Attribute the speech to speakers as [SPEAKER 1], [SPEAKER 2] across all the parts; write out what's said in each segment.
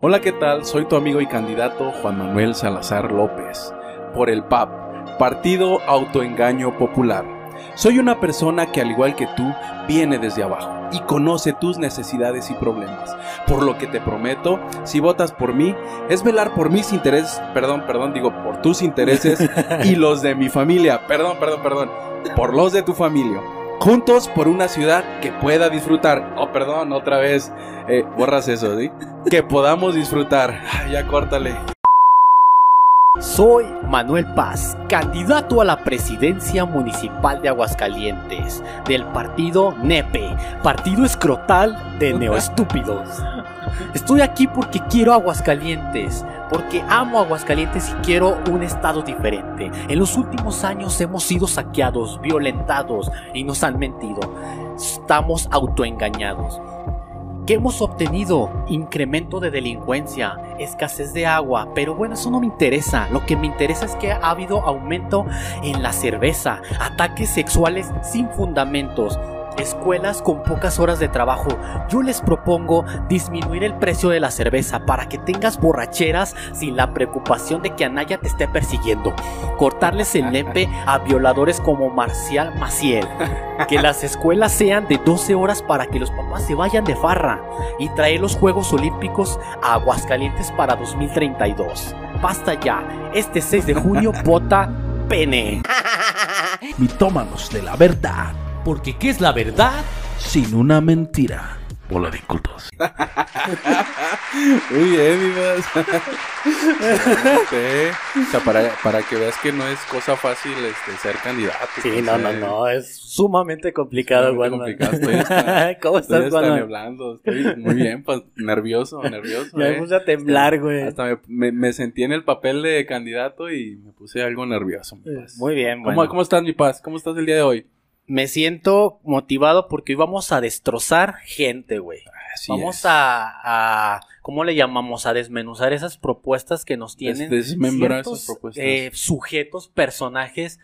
[SPEAKER 1] Hola, ¿qué tal? Soy tu amigo y candidato Juan Manuel Salazar López, por el PAP, Partido Autoengaño Popular. Soy una persona que al igual que tú viene desde abajo y conoce tus necesidades y problemas. Por lo que te prometo, si votas por mí, es velar por mis intereses, perdón, perdón, digo por tus intereses y los de mi familia, perdón, perdón, perdón, por los de tu familia. Juntos por una ciudad que pueda disfrutar. Oh, perdón, otra vez. Eh, borras eso, ¿sí? Que podamos disfrutar. Ya córtale.
[SPEAKER 2] Soy Manuel Paz, candidato a la presidencia municipal de Aguascalientes, del partido NEPE, partido escrotal de neoestúpidos. Estoy aquí porque quiero Aguascalientes, porque amo Aguascalientes y quiero un estado diferente. En los últimos años hemos sido saqueados, violentados y nos han mentido. Estamos autoengañados. ¿Qué hemos obtenido? Incremento de delincuencia, escasez de agua, pero bueno, eso no me interesa. Lo que me interesa es que ha habido aumento en la cerveza, ataques sexuales sin fundamentos, escuelas con pocas horas de trabajo. Yo les propongo disminuir el precio de la cerveza para que tengas borracheras sin la preocupación de que Anaya te esté persiguiendo. Cortarles el nepe a violadores como Marcial Maciel. Que las escuelas sean de 12 horas para que los papás se vayan de farra. Y traer los Juegos Olímpicos a Aguascalientes para 2032. Basta ya. Este 6 de junio vota pene.
[SPEAKER 3] Mitómanos de la verdad
[SPEAKER 2] Porque ¿qué es la verdad?
[SPEAKER 3] sin una mentira. Bola de incultos.
[SPEAKER 1] Muy bien, mi vas. Sí. O sea, para, para que veas que no es cosa fácil este, ser candidato.
[SPEAKER 2] Sí, no, no,
[SPEAKER 1] eh,
[SPEAKER 2] no, es sumamente complicado,
[SPEAKER 1] estoy hasta-
[SPEAKER 2] ¿Cómo
[SPEAKER 1] Estoy
[SPEAKER 2] estás,
[SPEAKER 1] neblando, estoy muy bien, pues nervioso, nervioso.
[SPEAKER 2] Ya
[SPEAKER 1] eh.
[SPEAKER 2] me puse a temblar, güey.
[SPEAKER 1] Hasta me, me- me sentí en el papel de candidato y me puse algo nervioso. mi paz.
[SPEAKER 2] Muy bien,
[SPEAKER 1] ¿Cómo,
[SPEAKER 2] bueno.
[SPEAKER 1] ¿Cómo estás, mi paz? ¿Cómo estás el día de hoy?
[SPEAKER 2] Me siento motivado porque hoy vamos a destrozar gente, güey. Vamos a, a, ¿cómo le llamamos? A desmenuzar esas propuestas que nos tienen
[SPEAKER 1] Des- desmembrar
[SPEAKER 2] ciertos,
[SPEAKER 1] esas propuestas.
[SPEAKER 2] eh, sujetos, personajes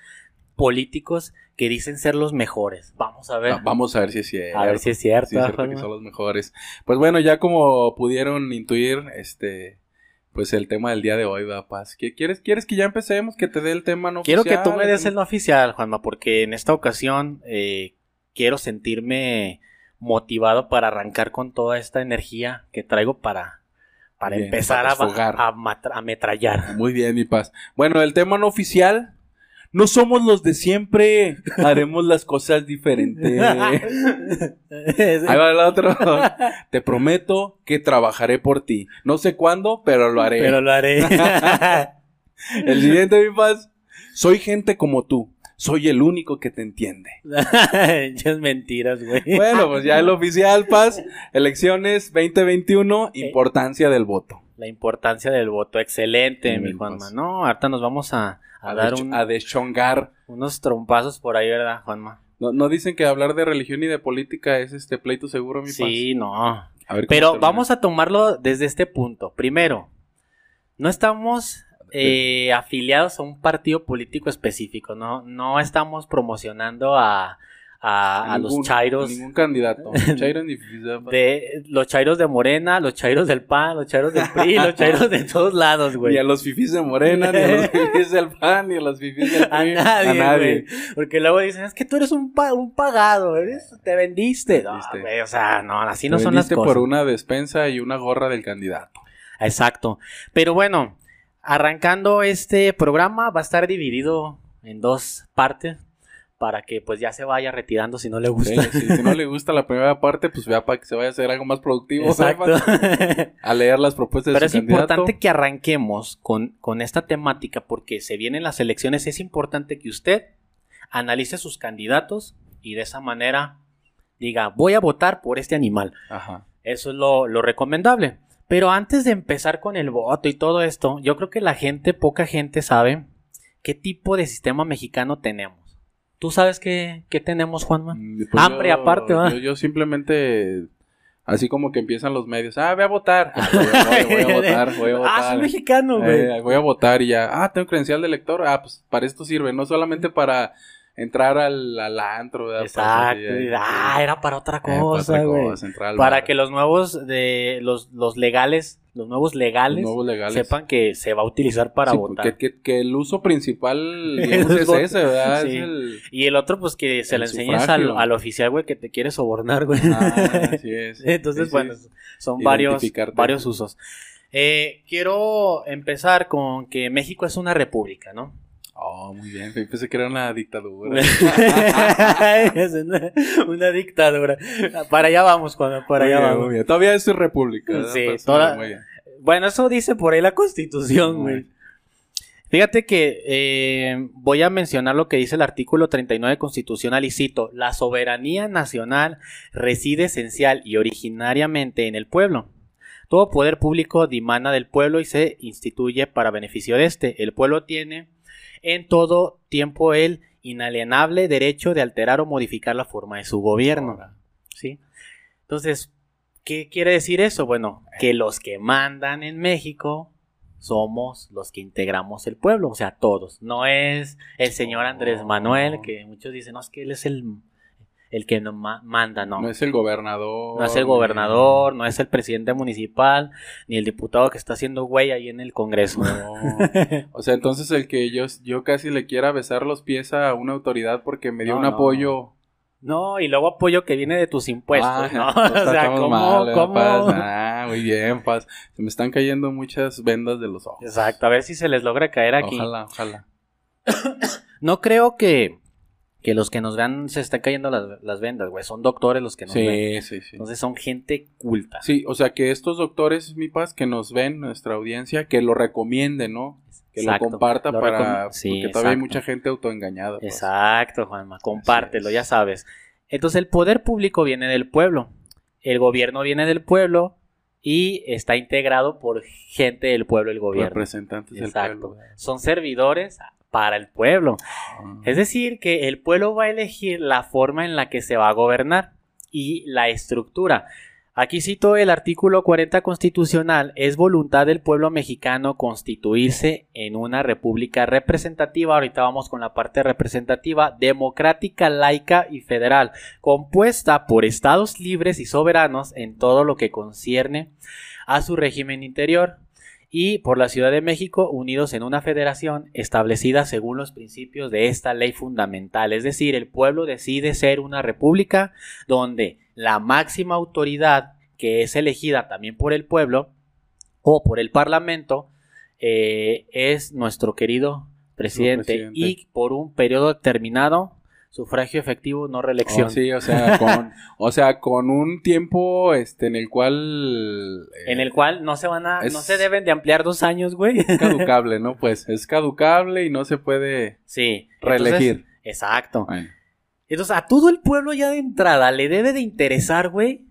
[SPEAKER 2] políticos que dicen ser los mejores. Vamos a ver.
[SPEAKER 1] Ah, Vamos a ver si es cierto.
[SPEAKER 2] a ver si es cierto.
[SPEAKER 1] Sí, es cierto que son los mejores. Pues bueno, ya como pudieron intuir, este, pues el tema del día de hoy, va, Paz. ¿Qué- ¿Quieres, ¿Quieres que ya empecemos? Que te dé el tema no
[SPEAKER 2] Quiero que
[SPEAKER 1] oficial,
[SPEAKER 2] tú me des el no oficial, Juanma, porque en esta ocasión eh, quiero sentirme motivado para arrancar con toda esta energía que traigo para, para
[SPEAKER 1] Bien,
[SPEAKER 2] empezar
[SPEAKER 1] para
[SPEAKER 2] a, a a ametrallar.
[SPEAKER 1] Muy bien, mi Paz. Bueno, el tema no oficial. No somos los de siempre. Haremos las cosas diferentes. Ahí va el otro. Te prometo que trabajaré por ti. No sé cuándo, pero lo haré.
[SPEAKER 2] Pero lo haré.
[SPEAKER 1] El siguiente, mi paz. Soy gente como tú. Soy el único que te entiende.
[SPEAKER 2] Ya es mentiras, güey.
[SPEAKER 1] Bueno, pues ya el oficial, paz. Elecciones 2021. Importancia del voto.
[SPEAKER 2] La importancia del voto, excelente, mi Juanma.
[SPEAKER 1] pues.
[SPEAKER 2] No, ahorita nos vamos a, a
[SPEAKER 1] A,
[SPEAKER 2] dar un-
[SPEAKER 1] a deschongar.
[SPEAKER 2] unos trompazos por ahí, ¿verdad, Juanma?
[SPEAKER 1] No, no dicen que hablar de religión y de política es este pleito seguro, mi paz.
[SPEAKER 2] Sí, no.
[SPEAKER 1] A ver cómo
[SPEAKER 2] Pero vamos a tomarlo desde este punto. Primero, no estamos eh, afiliados a un partido político específico, no, no estamos promocionando a, a, a
[SPEAKER 1] Ningún-
[SPEAKER 2] los chairos
[SPEAKER 1] Ningún candidato. Chairo ni
[SPEAKER 2] de los chairos de Morena, los chairos del PAN, los chairos del PRI, los chairos de todos lados,
[SPEAKER 1] Ni
[SPEAKER 2] güey.
[SPEAKER 1] a los fifís de Morena, ni a los fifís del PAN, ni a los fifís del
[SPEAKER 2] A
[SPEAKER 1] PRI.
[SPEAKER 2] nadie, güey. Porque luego dicen, es que tú eres un, pa- un pagado, eres, te vendiste. No,
[SPEAKER 1] Vendiste.
[SPEAKER 2] güey, o sea, no, así
[SPEAKER 1] Te
[SPEAKER 2] no son las cosas.
[SPEAKER 1] por una despensa y una gorra del candidato.
[SPEAKER 2] Exacto. Pero bueno, arrancando este programa va a estar dividido en dos partes para que pues ya se vaya retirando si no le gusta.
[SPEAKER 1] sí, si no le gusta la primera parte, pues vea para que se vaya a hacer algo más productivo.
[SPEAKER 2] Exacto.
[SPEAKER 1] A leer las propuestas
[SPEAKER 2] Pero
[SPEAKER 1] de
[SPEAKER 2] es
[SPEAKER 1] su candidato.
[SPEAKER 2] importante que arranquemos con, con esta temática porque se vienen las elecciones. Es importante que usted analice sus candidatos y de esa manera diga, voy a votar por este animal.
[SPEAKER 1] Ajá.
[SPEAKER 2] Eso es lo, lo recomendable. Pero antes de empezar con el voto y todo esto, yo creo que la gente, poca gente sabe qué tipo de sistema mexicano tenemos. ¿Tú sabes qué, qué tenemos, Juanma?
[SPEAKER 1] Mm, pues
[SPEAKER 2] Hambre
[SPEAKER 1] yo-
[SPEAKER 2] aparte, ¿va?
[SPEAKER 1] Yo, yo simplemente, así como que empiezan los medios, ah, voy a votar. Ah, voy, a- voy- voy a votar, voy a votar.
[SPEAKER 2] Ah, soy mexicano, güey.
[SPEAKER 1] Eh, voy a votar y ya, ah, tengo credencial de elector. Ah, pues para esto sirve, no solamente para entrar al, al antro, ¿verdad?
[SPEAKER 2] Exacto. Ah, era para otra
[SPEAKER 1] eh, para
[SPEAKER 2] cosa,
[SPEAKER 1] otra cosa,
[SPEAKER 2] Para
[SPEAKER 1] bar.
[SPEAKER 2] que los nuevos de los, los legales, los nuevos legales,
[SPEAKER 1] Los nuevos legales.
[SPEAKER 2] sepan que se va a utilizar para
[SPEAKER 1] Sí,
[SPEAKER 2] votar.
[SPEAKER 1] Que, que el uso principal digamos,
[SPEAKER 2] Es
[SPEAKER 1] ese, ¿verdad?
[SPEAKER 2] Sí.
[SPEAKER 1] Es el...
[SPEAKER 2] Y el otro, pues que se le enseñes al, al oficial, güey, que te quiere sobornar, güey.
[SPEAKER 1] Ah, así es.
[SPEAKER 2] Entonces, bueno, son varios, varios usos. Eh, quiero empezar con que México es una república, ¿no?
[SPEAKER 1] Oh, muy bien. Yo Pensé que era una dictadura.
[SPEAKER 2] es una, una dictadura. Para allá vamos, cuando para allá
[SPEAKER 1] bien,
[SPEAKER 2] vamos.
[SPEAKER 1] bien. Todavía es república.
[SPEAKER 2] Sí, toda-. Bueno, eso dice por ahí la constitución, güey. Fíjate que eh, voy a mencionar lo que dice el artículo 39 constitucional y cito, la soberanía nacional reside esencial y originariamente en el pueblo. Todo poder público dimana del pueblo y se instituye para beneficio de este. El pueblo tiene en todo tiempo el inalienable derecho de alterar o modificar la forma de su gobierno. ¿sí? Entonces, ¿qué quiere decir eso? Bueno, que los que mandan en México somos los que integramos el pueblo, o sea, todos. No es el señor Andrés Manuel, que muchos dicen, no, es que él es el, el que nos ma- manda, no.
[SPEAKER 1] No es el gobernador.
[SPEAKER 2] No es el gobernador, no es el presidente municipal, ni el diputado que está haciendo güey ahí en el Congreso.
[SPEAKER 1] No. O sea, entonces el que yo, yo casi le quiera besar los pies a una autoridad porque me dio
[SPEAKER 2] No,
[SPEAKER 1] un
[SPEAKER 2] no.
[SPEAKER 1] apoyo.
[SPEAKER 2] No, y luego apoyo que viene de tus impuestos,
[SPEAKER 1] Ah,
[SPEAKER 2] ¿no? o sea,
[SPEAKER 1] estamos
[SPEAKER 2] ¿cómo?
[SPEAKER 1] mal, ¿verdad,
[SPEAKER 2] cómo?
[SPEAKER 1] Paz? Muy bien, Paz. Se me están cayendo muchas vendas de los ojos.
[SPEAKER 2] Exacto, a ver si se les logra caer aquí.
[SPEAKER 1] Ojalá, ojalá.
[SPEAKER 2] No creo que, que los que nos vean se estén cayendo las, las vendas, güey. Son doctores los que nos ven.
[SPEAKER 1] Sí, sí, sí.
[SPEAKER 2] Entonces son gente culta.
[SPEAKER 1] Sí, o sea, que estos doctores, mi paz, que nos ven, nuestra audiencia, que lo recomienden, ¿no? Que
[SPEAKER 2] Exacto.
[SPEAKER 1] lo comparta
[SPEAKER 2] Lo
[SPEAKER 1] para...
[SPEAKER 2] recom- sí,
[SPEAKER 1] porque todavía hay mucha gente autoengañada. pues.
[SPEAKER 2] Exacto, Juanma. Compártelo, ya sabes. Entonces el poder público viene del pueblo. El gobierno viene del pueblo y está integrado por gente del pueblo, el gobierno.
[SPEAKER 1] Representantes del
[SPEAKER 2] Exacto.
[SPEAKER 1] pueblo.
[SPEAKER 2] Son servidores para el pueblo.
[SPEAKER 1] Ah.
[SPEAKER 2] Es decir, que el pueblo va a elegir la forma en la que se va a gobernar y la estructura. Aquí cito el artículo 40 constitucional. Es voluntad del pueblo mexicano constituirse en una república representativa. Ahorita vamos con la parte representativa, democrática, laica y federal, compuesta por estados libres y soberanos en todo lo que concierne a su régimen interior y por la Ciudad de México unidos en una federación establecida según los principios de esta ley fundamental. Es decir, el pueblo decide ser una república donde la máxima autoridad que es elegida también por el pueblo o por el parlamento eh, es nuestro querido presidente,
[SPEAKER 1] presidente.
[SPEAKER 2] y por un periodo determinado sufragio efectivo no reelección.
[SPEAKER 1] Oh, sí, o sea, con, o sea, con un tiempo este, en el cual... eh,
[SPEAKER 2] En el cual no se van a, no se deben de ampliar dos años, güey.
[SPEAKER 1] Es caducable, ¿no? Pues es caducable y no se puede
[SPEAKER 2] Sí.
[SPEAKER 1] reelegir.
[SPEAKER 2] Entonces, exacto. Entonces, a todo el pueblo ya de entrada le debe de interesar, güey,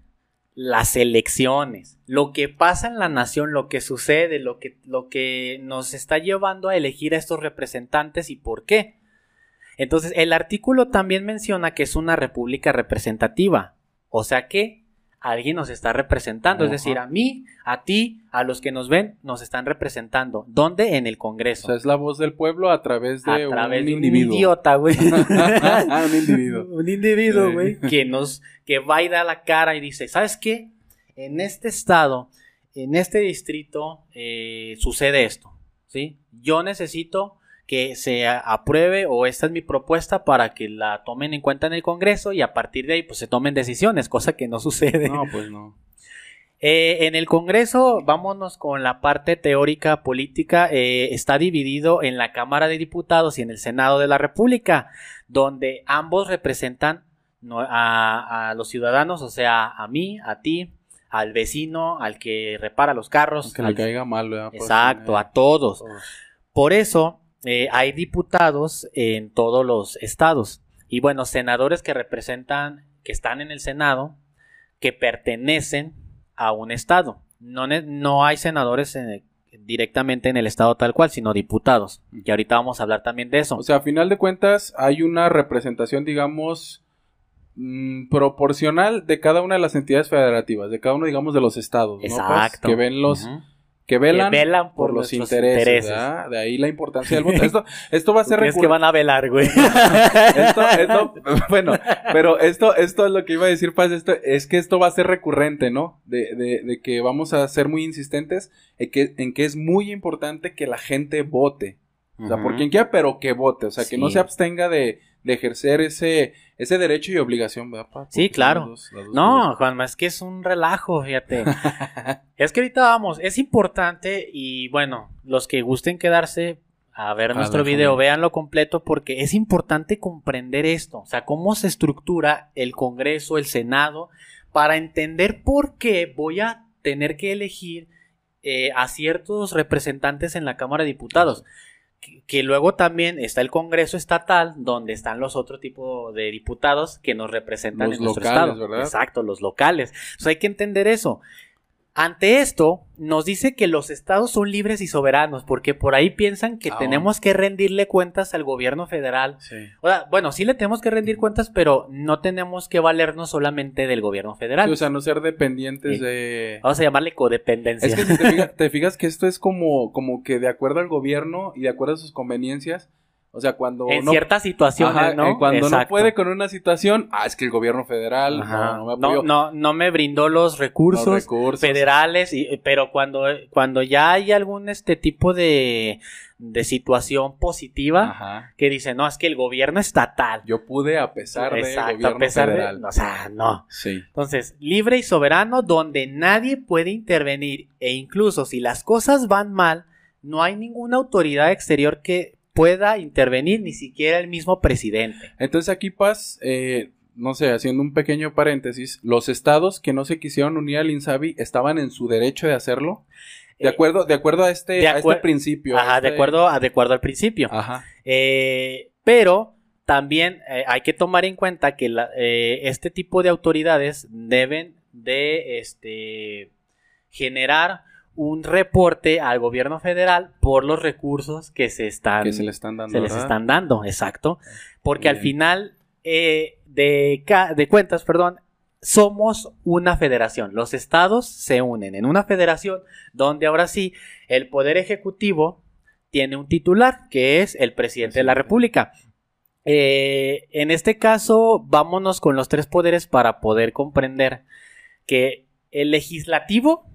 [SPEAKER 2] las elecciones, lo que pasa en la nación, lo que sucede, lo que, lo que nos está llevando a elegir a estos representantes y por qué. Entonces, el artículo también menciona que es una república representativa, o sea que alguien nos está representando, es decir, a mí, a ti, a los que nos ven, nos están representando. ¿Dónde? En el
[SPEAKER 1] o
[SPEAKER 2] Congreso.
[SPEAKER 1] sea, es la voz del pueblo a través de,
[SPEAKER 2] a través
[SPEAKER 1] un
[SPEAKER 2] de un
[SPEAKER 1] individuo.
[SPEAKER 2] idiota, güey.
[SPEAKER 1] un individuo.
[SPEAKER 2] Un individuo,
[SPEAKER 1] Sí.
[SPEAKER 2] güey, que nos, que va y da la cara y dice, ¿sabes qué? En este estado, en este distrito, eh, sucede esto, ¿sí? Yo necesito que se apruebe o esta es mi propuesta para que la tomen en cuenta en el Congreso y a partir de ahí pues se tomen decisiones, cosa que no sucede.
[SPEAKER 1] No, pues no.
[SPEAKER 2] Eh, en el Congreso, vámonos con la parte teórica política, eh, está dividido en la Cámara de Diputados y en el Senado de la República, donde ambos representan a, a los ciudadanos, o sea, a mí, a ti, al vecino, al que repara los carros.
[SPEAKER 1] Que le
[SPEAKER 2] al-
[SPEAKER 1] caiga mal, ¿verdad?
[SPEAKER 2] Exacto, a todos.
[SPEAKER 1] todos.
[SPEAKER 2] Por eso eh, hay diputados en todos los estados. Y bueno, senadores que representan, que están en el Senado, que pertenecen a un estado. No, no hay senadores en- directamente en el estado tal cual, sino diputados. Y ahorita vamos a hablar también de eso.
[SPEAKER 1] O sea, a final de cuentas, hay una representación, digamos, mm, proporcional de cada una de las entidades federativas, de cada uno, digamos, de los estados. ¿no? Pues,
[SPEAKER 2] Exacto.
[SPEAKER 1] que ven los. Que velan,
[SPEAKER 2] Que velan por
[SPEAKER 1] por, los intereses. De ahí la importancia del voto. Esto, esto va a ser
[SPEAKER 2] ¿Crees que
[SPEAKER 1] recurrente.
[SPEAKER 2] van a velar, güey?
[SPEAKER 1] esto, esto, bueno, pero esto, esto es lo que iba a decir, Paz, esto, es que esto va a ser recurrente, ¿no? De, de, de que vamos a ser muy insistentes en que, en que es muy importante que la gente vote. O sea, por quien quiera, pero que vote. O sea, que no se abstenga de, de ejercer ese, ese derecho y obligación, ¿verdad, Pa?
[SPEAKER 2] Sí, claro.
[SPEAKER 1] dos- dos
[SPEAKER 2] No, Juanma, es que es un relajo, fíjate. es que ahorita vamos, es importante y bueno, los que gusten quedarse a ver
[SPEAKER 1] A
[SPEAKER 2] nuestro
[SPEAKER 1] la
[SPEAKER 2] video, véanlo completo porque es importante comprender esto, o sea, cómo se estructura el Congreso, el Senado, para entender por qué voy a tener que elegir eh, a ciertos representantes en la Cámara de Diputados. Que luego también está el Congreso estatal, donde están los otros tipos de diputados que nos representan
[SPEAKER 1] Los
[SPEAKER 2] en nuestro estado.
[SPEAKER 1] ¿verdad?
[SPEAKER 2] Exacto, los locales. Hay que entender eso. Ante esto, nos dice que los estados son libres y soberanos, porque por ahí piensan que
[SPEAKER 1] Ah,
[SPEAKER 2] tenemos que rendirle cuentas al gobierno federal.
[SPEAKER 1] Sí.
[SPEAKER 2] O sea, bueno, sí le tenemos que rendir cuentas, pero no tenemos que valernos solamente del gobierno federal.
[SPEAKER 1] Sí, o sea, no ser dependientes
[SPEAKER 2] Sí.
[SPEAKER 1] de...
[SPEAKER 2] Vamos a llamarle codependencia.
[SPEAKER 1] Es que si te fijas, te fijas que esto es como, como que de acuerdo al gobierno y de acuerdo a sus conveniencias, o sea, cuando
[SPEAKER 2] en
[SPEAKER 1] no,
[SPEAKER 2] ciertas situaciones,
[SPEAKER 1] Ajá,
[SPEAKER 2] ¿no?
[SPEAKER 1] eh, cuando no
[SPEAKER 2] Exacto.
[SPEAKER 1] puede con una situación, ah, es que el gobierno federal
[SPEAKER 2] Ajá.
[SPEAKER 1] no, no me
[SPEAKER 2] no,
[SPEAKER 1] apoyó
[SPEAKER 2] no, no me brindó los recursos,
[SPEAKER 1] los recursos.
[SPEAKER 2] federales, y, pero cuando, cuando ya hay algún este tipo de, de situación positiva
[SPEAKER 1] Ajá.
[SPEAKER 2] que dice, no, es que el gobierno estatal.
[SPEAKER 1] Yo pude a pesar del
[SPEAKER 2] Exacto,
[SPEAKER 1] gobierno
[SPEAKER 2] a pesar
[SPEAKER 1] federal.
[SPEAKER 2] de. O sea, no.
[SPEAKER 1] Sí.
[SPEAKER 2] Entonces, libre y soberano, donde nadie puede intervenir, e incluso si las cosas van mal, no hay ninguna autoridad exterior que pueda intervenir, ni siquiera el mismo presidente.
[SPEAKER 1] Entonces aquí, Paz, eh, no sé, haciendo un pequeño paréntesis, los estados que no se quisieron unir al INSABI estaban en su derecho de hacerlo. De
[SPEAKER 2] Eh,
[SPEAKER 1] acuerdo, de acuerdo a este,
[SPEAKER 2] de
[SPEAKER 1] a este principio.
[SPEAKER 2] Ajá, de
[SPEAKER 1] este-
[SPEAKER 2] acuerdo, a- de acuerdo al principio.
[SPEAKER 1] Ajá.
[SPEAKER 2] Eh, pero también eh, hay que tomar en cuenta que la- eh, este tipo de autoridades deben de este, generar un reporte al gobierno federal por los recursos que se están,
[SPEAKER 1] Que se le están dando.
[SPEAKER 2] se les están dando, exacto. Porque al final eh, de, de cuentas, perdón, somos una federación. Los estados se unen en una federación donde ahora sí el poder ejecutivo tiene un titular que es el presidente de la república. Eh, en este caso, vámonos con los tres poderes para poder comprender que el legislativo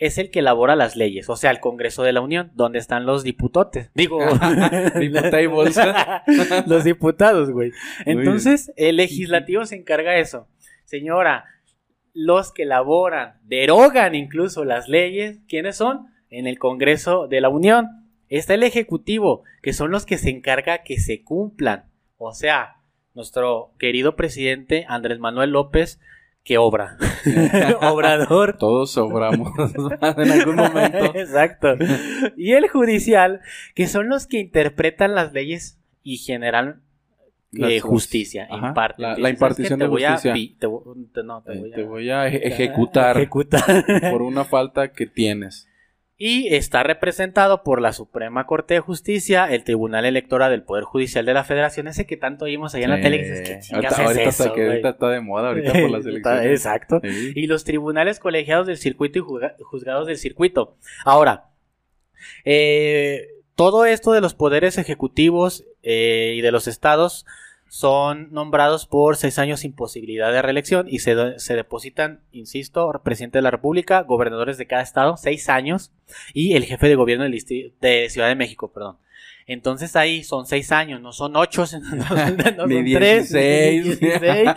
[SPEAKER 2] es el que elabora las leyes, o sea, el Congreso de la Unión, donde están los diputotes. Digo, los diputados, güey. Entonces, el legislativo se encarga de eso. Señora, los que elaboran, derogan incluso las leyes, ¿quiénes son? En el Congreso de la Unión. Está el Ejecutivo, que son los que se encarga que se cumplan. O sea, nuestro querido presidente Andrés Manuel López, que obra. Obrador.
[SPEAKER 1] Todos sobramos en algún momento.
[SPEAKER 2] Exacto. Y el judicial, que son los que interpretan las leyes y generan eh, justicia.
[SPEAKER 1] La- la
[SPEAKER 2] dicen, "¿Sabes
[SPEAKER 1] impartición de justicia".
[SPEAKER 2] te voy a-
[SPEAKER 1] Te voy a eje- ejecutar
[SPEAKER 2] ejecutar.
[SPEAKER 1] por una falta que tienes.
[SPEAKER 2] Y está representado por la Suprema Corte de Justicia, el Tribunal Electoral del Poder Judicial de la Federación, ese que tanto oímos allá en la tele. que dices, ¿qué
[SPEAKER 1] Sí.
[SPEAKER 2] chingas
[SPEAKER 1] ahorita,
[SPEAKER 2] es
[SPEAKER 1] ahorita
[SPEAKER 2] eso,
[SPEAKER 1] está, que
[SPEAKER 2] güey?"
[SPEAKER 1] ahorita está de moda, ahorita por las elecciones.
[SPEAKER 2] Exacto.
[SPEAKER 1] Sí.
[SPEAKER 2] y los tribunales colegiados del circuito y juzga- juzgados del circuito. Ahora, eh, todo esto de los poderes ejecutivos eh, y de los estados son nombrados por seis años sin posibilidad de reelección y se, se depositan, insisto, presidente de la República, gobernadores de cada estado, seis años, y el jefe de gobierno distri- de Ciudad de México, perdón. Entonces ahí son seis años, no son ocho, no, no
[SPEAKER 1] Ni
[SPEAKER 2] son tres, ni
[SPEAKER 1] 16.
[SPEAKER 2] 16,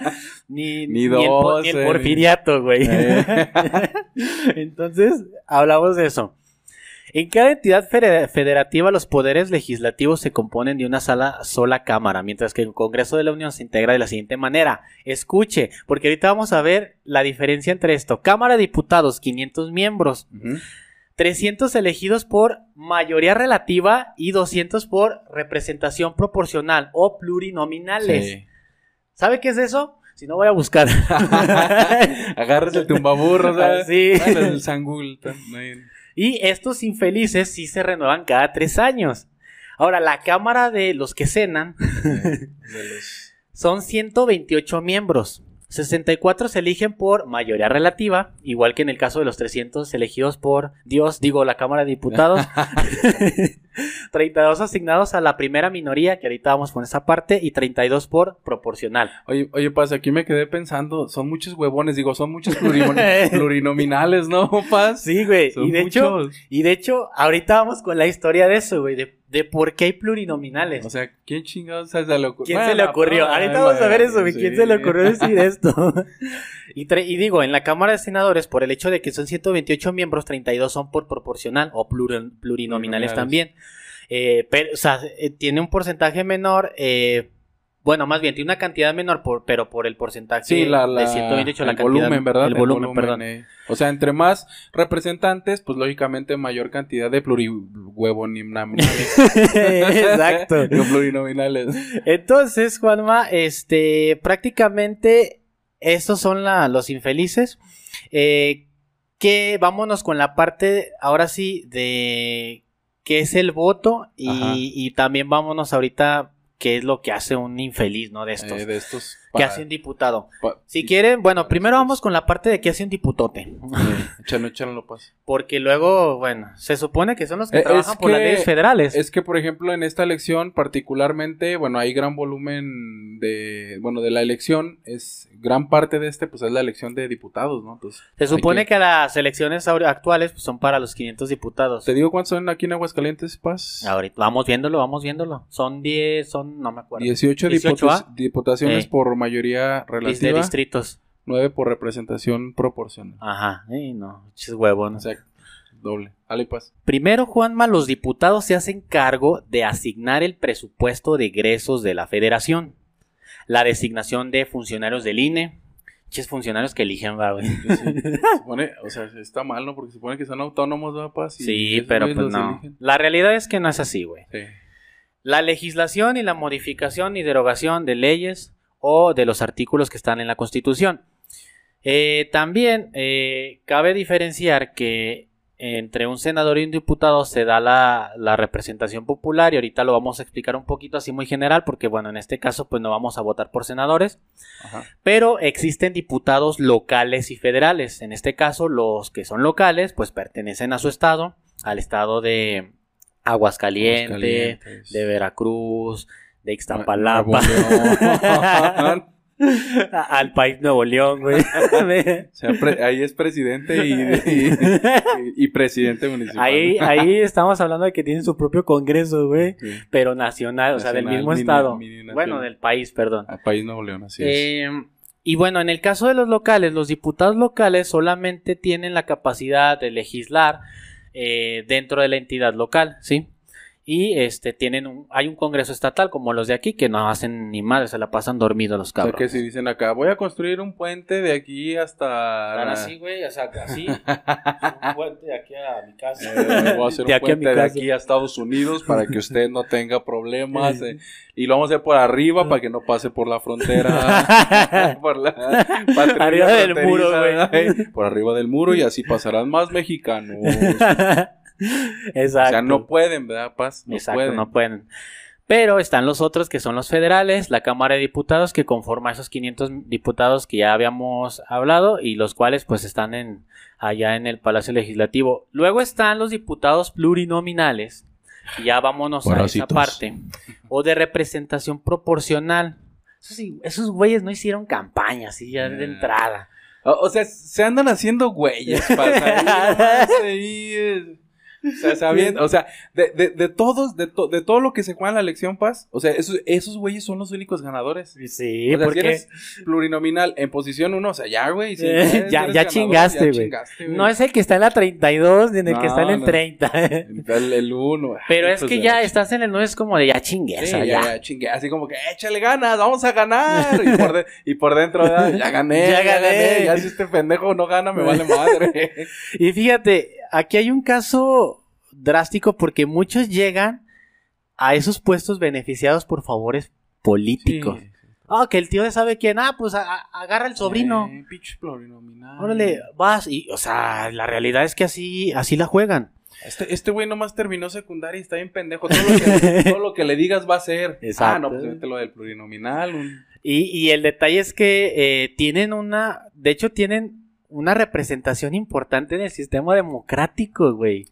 [SPEAKER 2] ni, po- ni el
[SPEAKER 1] 12,
[SPEAKER 2] porfiriato, güey.
[SPEAKER 1] Eh.
[SPEAKER 2] Entonces, hablamos de eso. En cada entidad fede- federativa los poderes legislativos se componen de una sala, sola cámara, mientras que el Congreso de la Unión se integra de la siguiente manera. Escuche, porque ahorita vamos a ver la diferencia entre esto. Cámara de Diputados, 500 miembros,
[SPEAKER 1] Ujú.
[SPEAKER 2] 300 elegidos por mayoría relativa y 200 por representación proporcional o plurinominales.
[SPEAKER 1] Sí.
[SPEAKER 2] ¿Sabe qué es eso? Si no, voy a buscar.
[SPEAKER 1] Agarras el tumbaburro, ¿sabes?
[SPEAKER 2] Ah, sí.
[SPEAKER 1] Bueno, el sangul. hay-
[SPEAKER 2] Y estos infelices sí se renuevan cada tres años. Ahora, la Cámara de los que cenan son 128 miembros. 64 se eligen por mayoría relativa, igual que en el caso de los 300 elegidos por Dios, digo, la Cámara de Diputados. 32 asignados a la primera minoría, que ahorita vamos con esa parte, y 32 por proporcional.
[SPEAKER 1] Oye, oye, Paz, aquí me quedé pensando, son muchos huevones, digo, son muchos plurinominales, ¿no, Paz?
[SPEAKER 2] Sí, güey.
[SPEAKER 1] Son
[SPEAKER 2] Y de hecho,
[SPEAKER 1] muchos.
[SPEAKER 2] y de hecho, ahorita vamos con la historia de eso, güey, de, de por qué hay plurinominales.
[SPEAKER 1] O sea, ¿quién chingados se le ocurrió?
[SPEAKER 2] ¿Quién se le ocurrió? Ahorita vamos a ver eso, güey. ¿Quién se le ocurrió decir esto? y, y digo, en la Cámara de Senadores, por el hecho de que son 128 miembros, 32 son por proporcional o pluri- plurinominales también. Eh, pero, o sea, eh, tiene un porcentaje menor, eh, bueno, más bien, tiene una cantidad menor, por, pero por el porcentaje
[SPEAKER 1] Sí, la, la,
[SPEAKER 2] de 128, la
[SPEAKER 1] el
[SPEAKER 2] cantidad.
[SPEAKER 1] volumen, ¿verdad?
[SPEAKER 2] El volumen, perdón.
[SPEAKER 1] eh. O sea, entre más representantes, pues lógicamente mayor cantidad de plurihuevonominales.
[SPEAKER 2] Exacto.
[SPEAKER 1] Plurinominales.
[SPEAKER 2] Entonces, Juanma, este, prácticamente estos son la- los infelices. Eh, que vámonos con la parte, ahora sí, de qué es el voto y, también vámonos ahorita qué es lo que hace un infeliz, ¿no? De estos.
[SPEAKER 1] Eh, de estos.
[SPEAKER 2] ¿Qué hace un diputado? Si quieren, bueno, primero vamos con la parte de qué hace un diputote.
[SPEAKER 1] Eh, Échalo, échalo, pues.
[SPEAKER 2] Porque luego, bueno, se supone que son los que
[SPEAKER 1] Eh,
[SPEAKER 2] trabajan por las leyes federales.
[SPEAKER 1] Es que, por ejemplo, en esta elección particularmente, bueno, hay gran volumen de, bueno, de la elección, es gran parte de este, pues es la elección de diputados, ¿no? Entonces,
[SPEAKER 2] Se supone que... las elecciones actuales pues, son para los 500 diputados.
[SPEAKER 1] ¿Te digo cuántos son aquí en Aguascalientes, Paz?
[SPEAKER 2] Ahorita vamos viéndolo, vamos viéndolo. Son 10, son, no me acuerdo.
[SPEAKER 1] 18,
[SPEAKER 2] 18,
[SPEAKER 1] diputa-
[SPEAKER 2] ¿ah?
[SPEAKER 1] diputaciones
[SPEAKER 2] Eh.
[SPEAKER 1] por mayoría
[SPEAKER 2] Dis- de
[SPEAKER 1] relativa,
[SPEAKER 2] distritos.
[SPEAKER 1] 9 por representación proporcional.
[SPEAKER 2] Ajá, Ey, no, chis huevo, ¿no?
[SPEAKER 1] O sea, doble. Dale, Paz.
[SPEAKER 2] Primero, Juanma, los diputados se hacen cargo de asignar el presupuesto de egresos de la federación. La designación de funcionarios del INE. Chis funcionarios que eligen, va, güey.
[SPEAKER 1] Sí, se supone, o sea, está mal, ¿no? Porque se supone que son autónomos, ¿verdad, Paz? Y
[SPEAKER 2] Sí, pero pues no.
[SPEAKER 1] eligen.
[SPEAKER 2] La realidad es que no es así, güey.
[SPEAKER 1] Sí.
[SPEAKER 2] La legislación y la modificación y derogación de leyes o de los artículos que están en la Constitución. Eh, también eh, cabe diferenciar que entre un senador y un diputado se da la, la representación popular y ahorita lo vamos a explicar un poquito así muy general porque bueno, en este caso pues no vamos a votar por senadores,
[SPEAKER 1] Ajá.
[SPEAKER 2] pero existen diputados locales y federales. En este caso los que son locales pues pertenecen a su estado, al estado de Aguascalientes,
[SPEAKER 1] Aguascalientes.
[SPEAKER 2] de Veracruz, de Ixtapalapa. al país Nuevo León, güey.
[SPEAKER 1] O sea, ahí es presidente y, y- y presidente municipal.
[SPEAKER 2] ahí, ahí estamos hablando de que tienen su propio congreso, güey,
[SPEAKER 1] Sí.
[SPEAKER 2] pero nacional, o sea, del mismo
[SPEAKER 1] mini-
[SPEAKER 2] estado.
[SPEAKER 1] mini
[SPEAKER 2] bueno, del país, perdón.
[SPEAKER 1] Al país Nuevo León, así es.
[SPEAKER 2] Eh, y bueno, en el caso de los locales, los diputados locales solamente tienen la capacidad de legislar eh, dentro de la entidad local, ¿sí? Y este tienen un, hay un congreso estatal como los de aquí que no hacen ni madre, se la pasan dormidos los
[SPEAKER 1] o sea,
[SPEAKER 2] cabros.
[SPEAKER 1] que si dicen acá, voy a construir un puente de aquí hasta...
[SPEAKER 2] Están así, güey, o sea, así. un puente de aquí a mi casa.
[SPEAKER 1] Eh, voy a hacer
[SPEAKER 2] De
[SPEAKER 1] un
[SPEAKER 2] aquí a mi
[SPEAKER 1] puente de
[SPEAKER 2] casa.
[SPEAKER 1] aquí a Estados Unidos para que usted no tenga problemas. eh, y lo vamos a hacer por arriba para que no pase por la frontera. por la
[SPEAKER 2] Arriba del muro, güey.
[SPEAKER 1] Por arriba del muro y así pasarán más mexicanos.
[SPEAKER 2] Exacto.
[SPEAKER 1] O sea, no pueden, ¿verdad, Paz? No
[SPEAKER 2] Exacto,
[SPEAKER 1] pueden.
[SPEAKER 2] no pueden. Pero están los otros que son los federales, la Cámara de Diputados que conforma esos 500 diputados que ya habíamos hablado y los cuales pues están en allá en el Palacio Legislativo. Luego están los diputados plurinominales. y ya vámonos a esa parte. O de representación proporcional. Esos, sí- esos güeyes no hicieron campaña así ya de
[SPEAKER 1] Eh.
[SPEAKER 2] entrada.
[SPEAKER 1] O, o sea, se andan haciendo güeyes, Paz. O sea, sabiendo, o sea, de, de, de todos, de, to- de todo lo que se juega en la elección, Paz, o sea, esos, esos güeyes son los únicos ganadores.
[SPEAKER 2] Sí,
[SPEAKER 1] o sea, si
[SPEAKER 2] porque
[SPEAKER 1] eres plurinominal en posición 1, o sea, ya, güey. si
[SPEAKER 2] ya- ya chingaste,
[SPEAKER 1] ya
[SPEAKER 2] güey. no es el que está en la 32 ni en el que está en el
[SPEAKER 1] no.
[SPEAKER 2] 30.
[SPEAKER 1] El, el uno.
[SPEAKER 2] Pero
[SPEAKER 1] ay,
[SPEAKER 2] es que ya estás en el 9 es como de ya chingue,
[SPEAKER 1] Sí,
[SPEAKER 2] o sea,
[SPEAKER 1] ya,
[SPEAKER 2] ya.
[SPEAKER 1] ya, chingue, así como que échale ganas, vamos a ganar. Y por, de- y por dentro, ¿verdad? ya gané,
[SPEAKER 2] Ya
[SPEAKER 1] ya,
[SPEAKER 2] gané.
[SPEAKER 1] gané. Ya si este pendejo no gana, me vale madre.
[SPEAKER 2] Y fíjate, aquí hay un caso drástico porque muchos llegan a esos puestos beneficiados por favores políticos.
[SPEAKER 1] Sí.
[SPEAKER 2] Ah, que el tío sabe quién, ah, pues a- a- agarra el sobrino.
[SPEAKER 1] Eh, pinche plurinominal.
[SPEAKER 2] Órale, vas y, o sea, la realidad es que así, así la juegan.
[SPEAKER 1] Este, este güey nomás terminó secundaria y está bien pendejo. Todo lo que, todo lo que le digas va a ser.
[SPEAKER 2] Exacto.
[SPEAKER 1] Ah, no, pues lo del plurinominal. un-
[SPEAKER 2] Y, y el detalle es que eh, tienen una, de hecho tienen una representación importante en el sistema democrático, güey.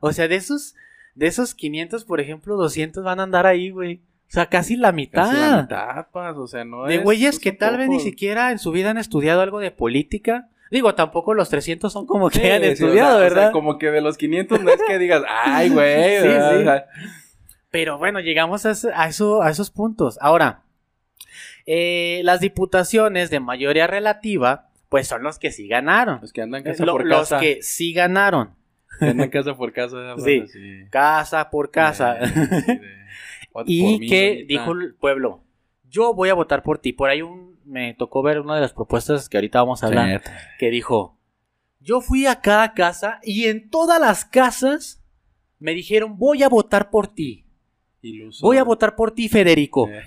[SPEAKER 2] O sea, de esos, de esos 500, por ejemplo, 200 van a andar ahí, güey. O sea, casi la mitad.
[SPEAKER 1] Casi la mitad, pas, o sea, no
[SPEAKER 2] De
[SPEAKER 1] es-
[SPEAKER 2] güeyes
[SPEAKER 1] no
[SPEAKER 2] que tal vez ni siquiera en su vida han estudiado algo de política. Digo, tampoco los 300 son como que
[SPEAKER 1] Sí,
[SPEAKER 2] han
[SPEAKER 1] o
[SPEAKER 2] estudiado,
[SPEAKER 1] sea, o sea,
[SPEAKER 2] ¿verdad?
[SPEAKER 1] como que de los 500 no es que digas, ay, güey.
[SPEAKER 2] Sí.
[SPEAKER 1] O sea,
[SPEAKER 2] Pero bueno, llegamos a eso, a esos puntos. Ahora, eh, las diputaciones de mayoría relativa, pues son los que sí ganaron.
[SPEAKER 1] Los que andan casa
[SPEAKER 2] Lo-
[SPEAKER 1] por
[SPEAKER 2] los
[SPEAKER 1] casa.
[SPEAKER 2] que sí ganaron.
[SPEAKER 1] andan casa por casa.
[SPEAKER 2] Sí.
[SPEAKER 1] Sí.
[SPEAKER 2] Casa por casa.
[SPEAKER 1] Eh, sí,
[SPEAKER 2] y
[SPEAKER 1] mí,
[SPEAKER 2] que dijo el pueblo, yo voy a votar por ti. Por ahí un, me tocó ver una de las propuestas que ahorita vamos a hablar,
[SPEAKER 1] Sí.
[SPEAKER 2] que dijo, yo fui a cada casa y en todas las casas me dijeron, voy a votar por ti.
[SPEAKER 1] Iluso.
[SPEAKER 2] Voy a votar por ti, Federico.
[SPEAKER 1] Eh.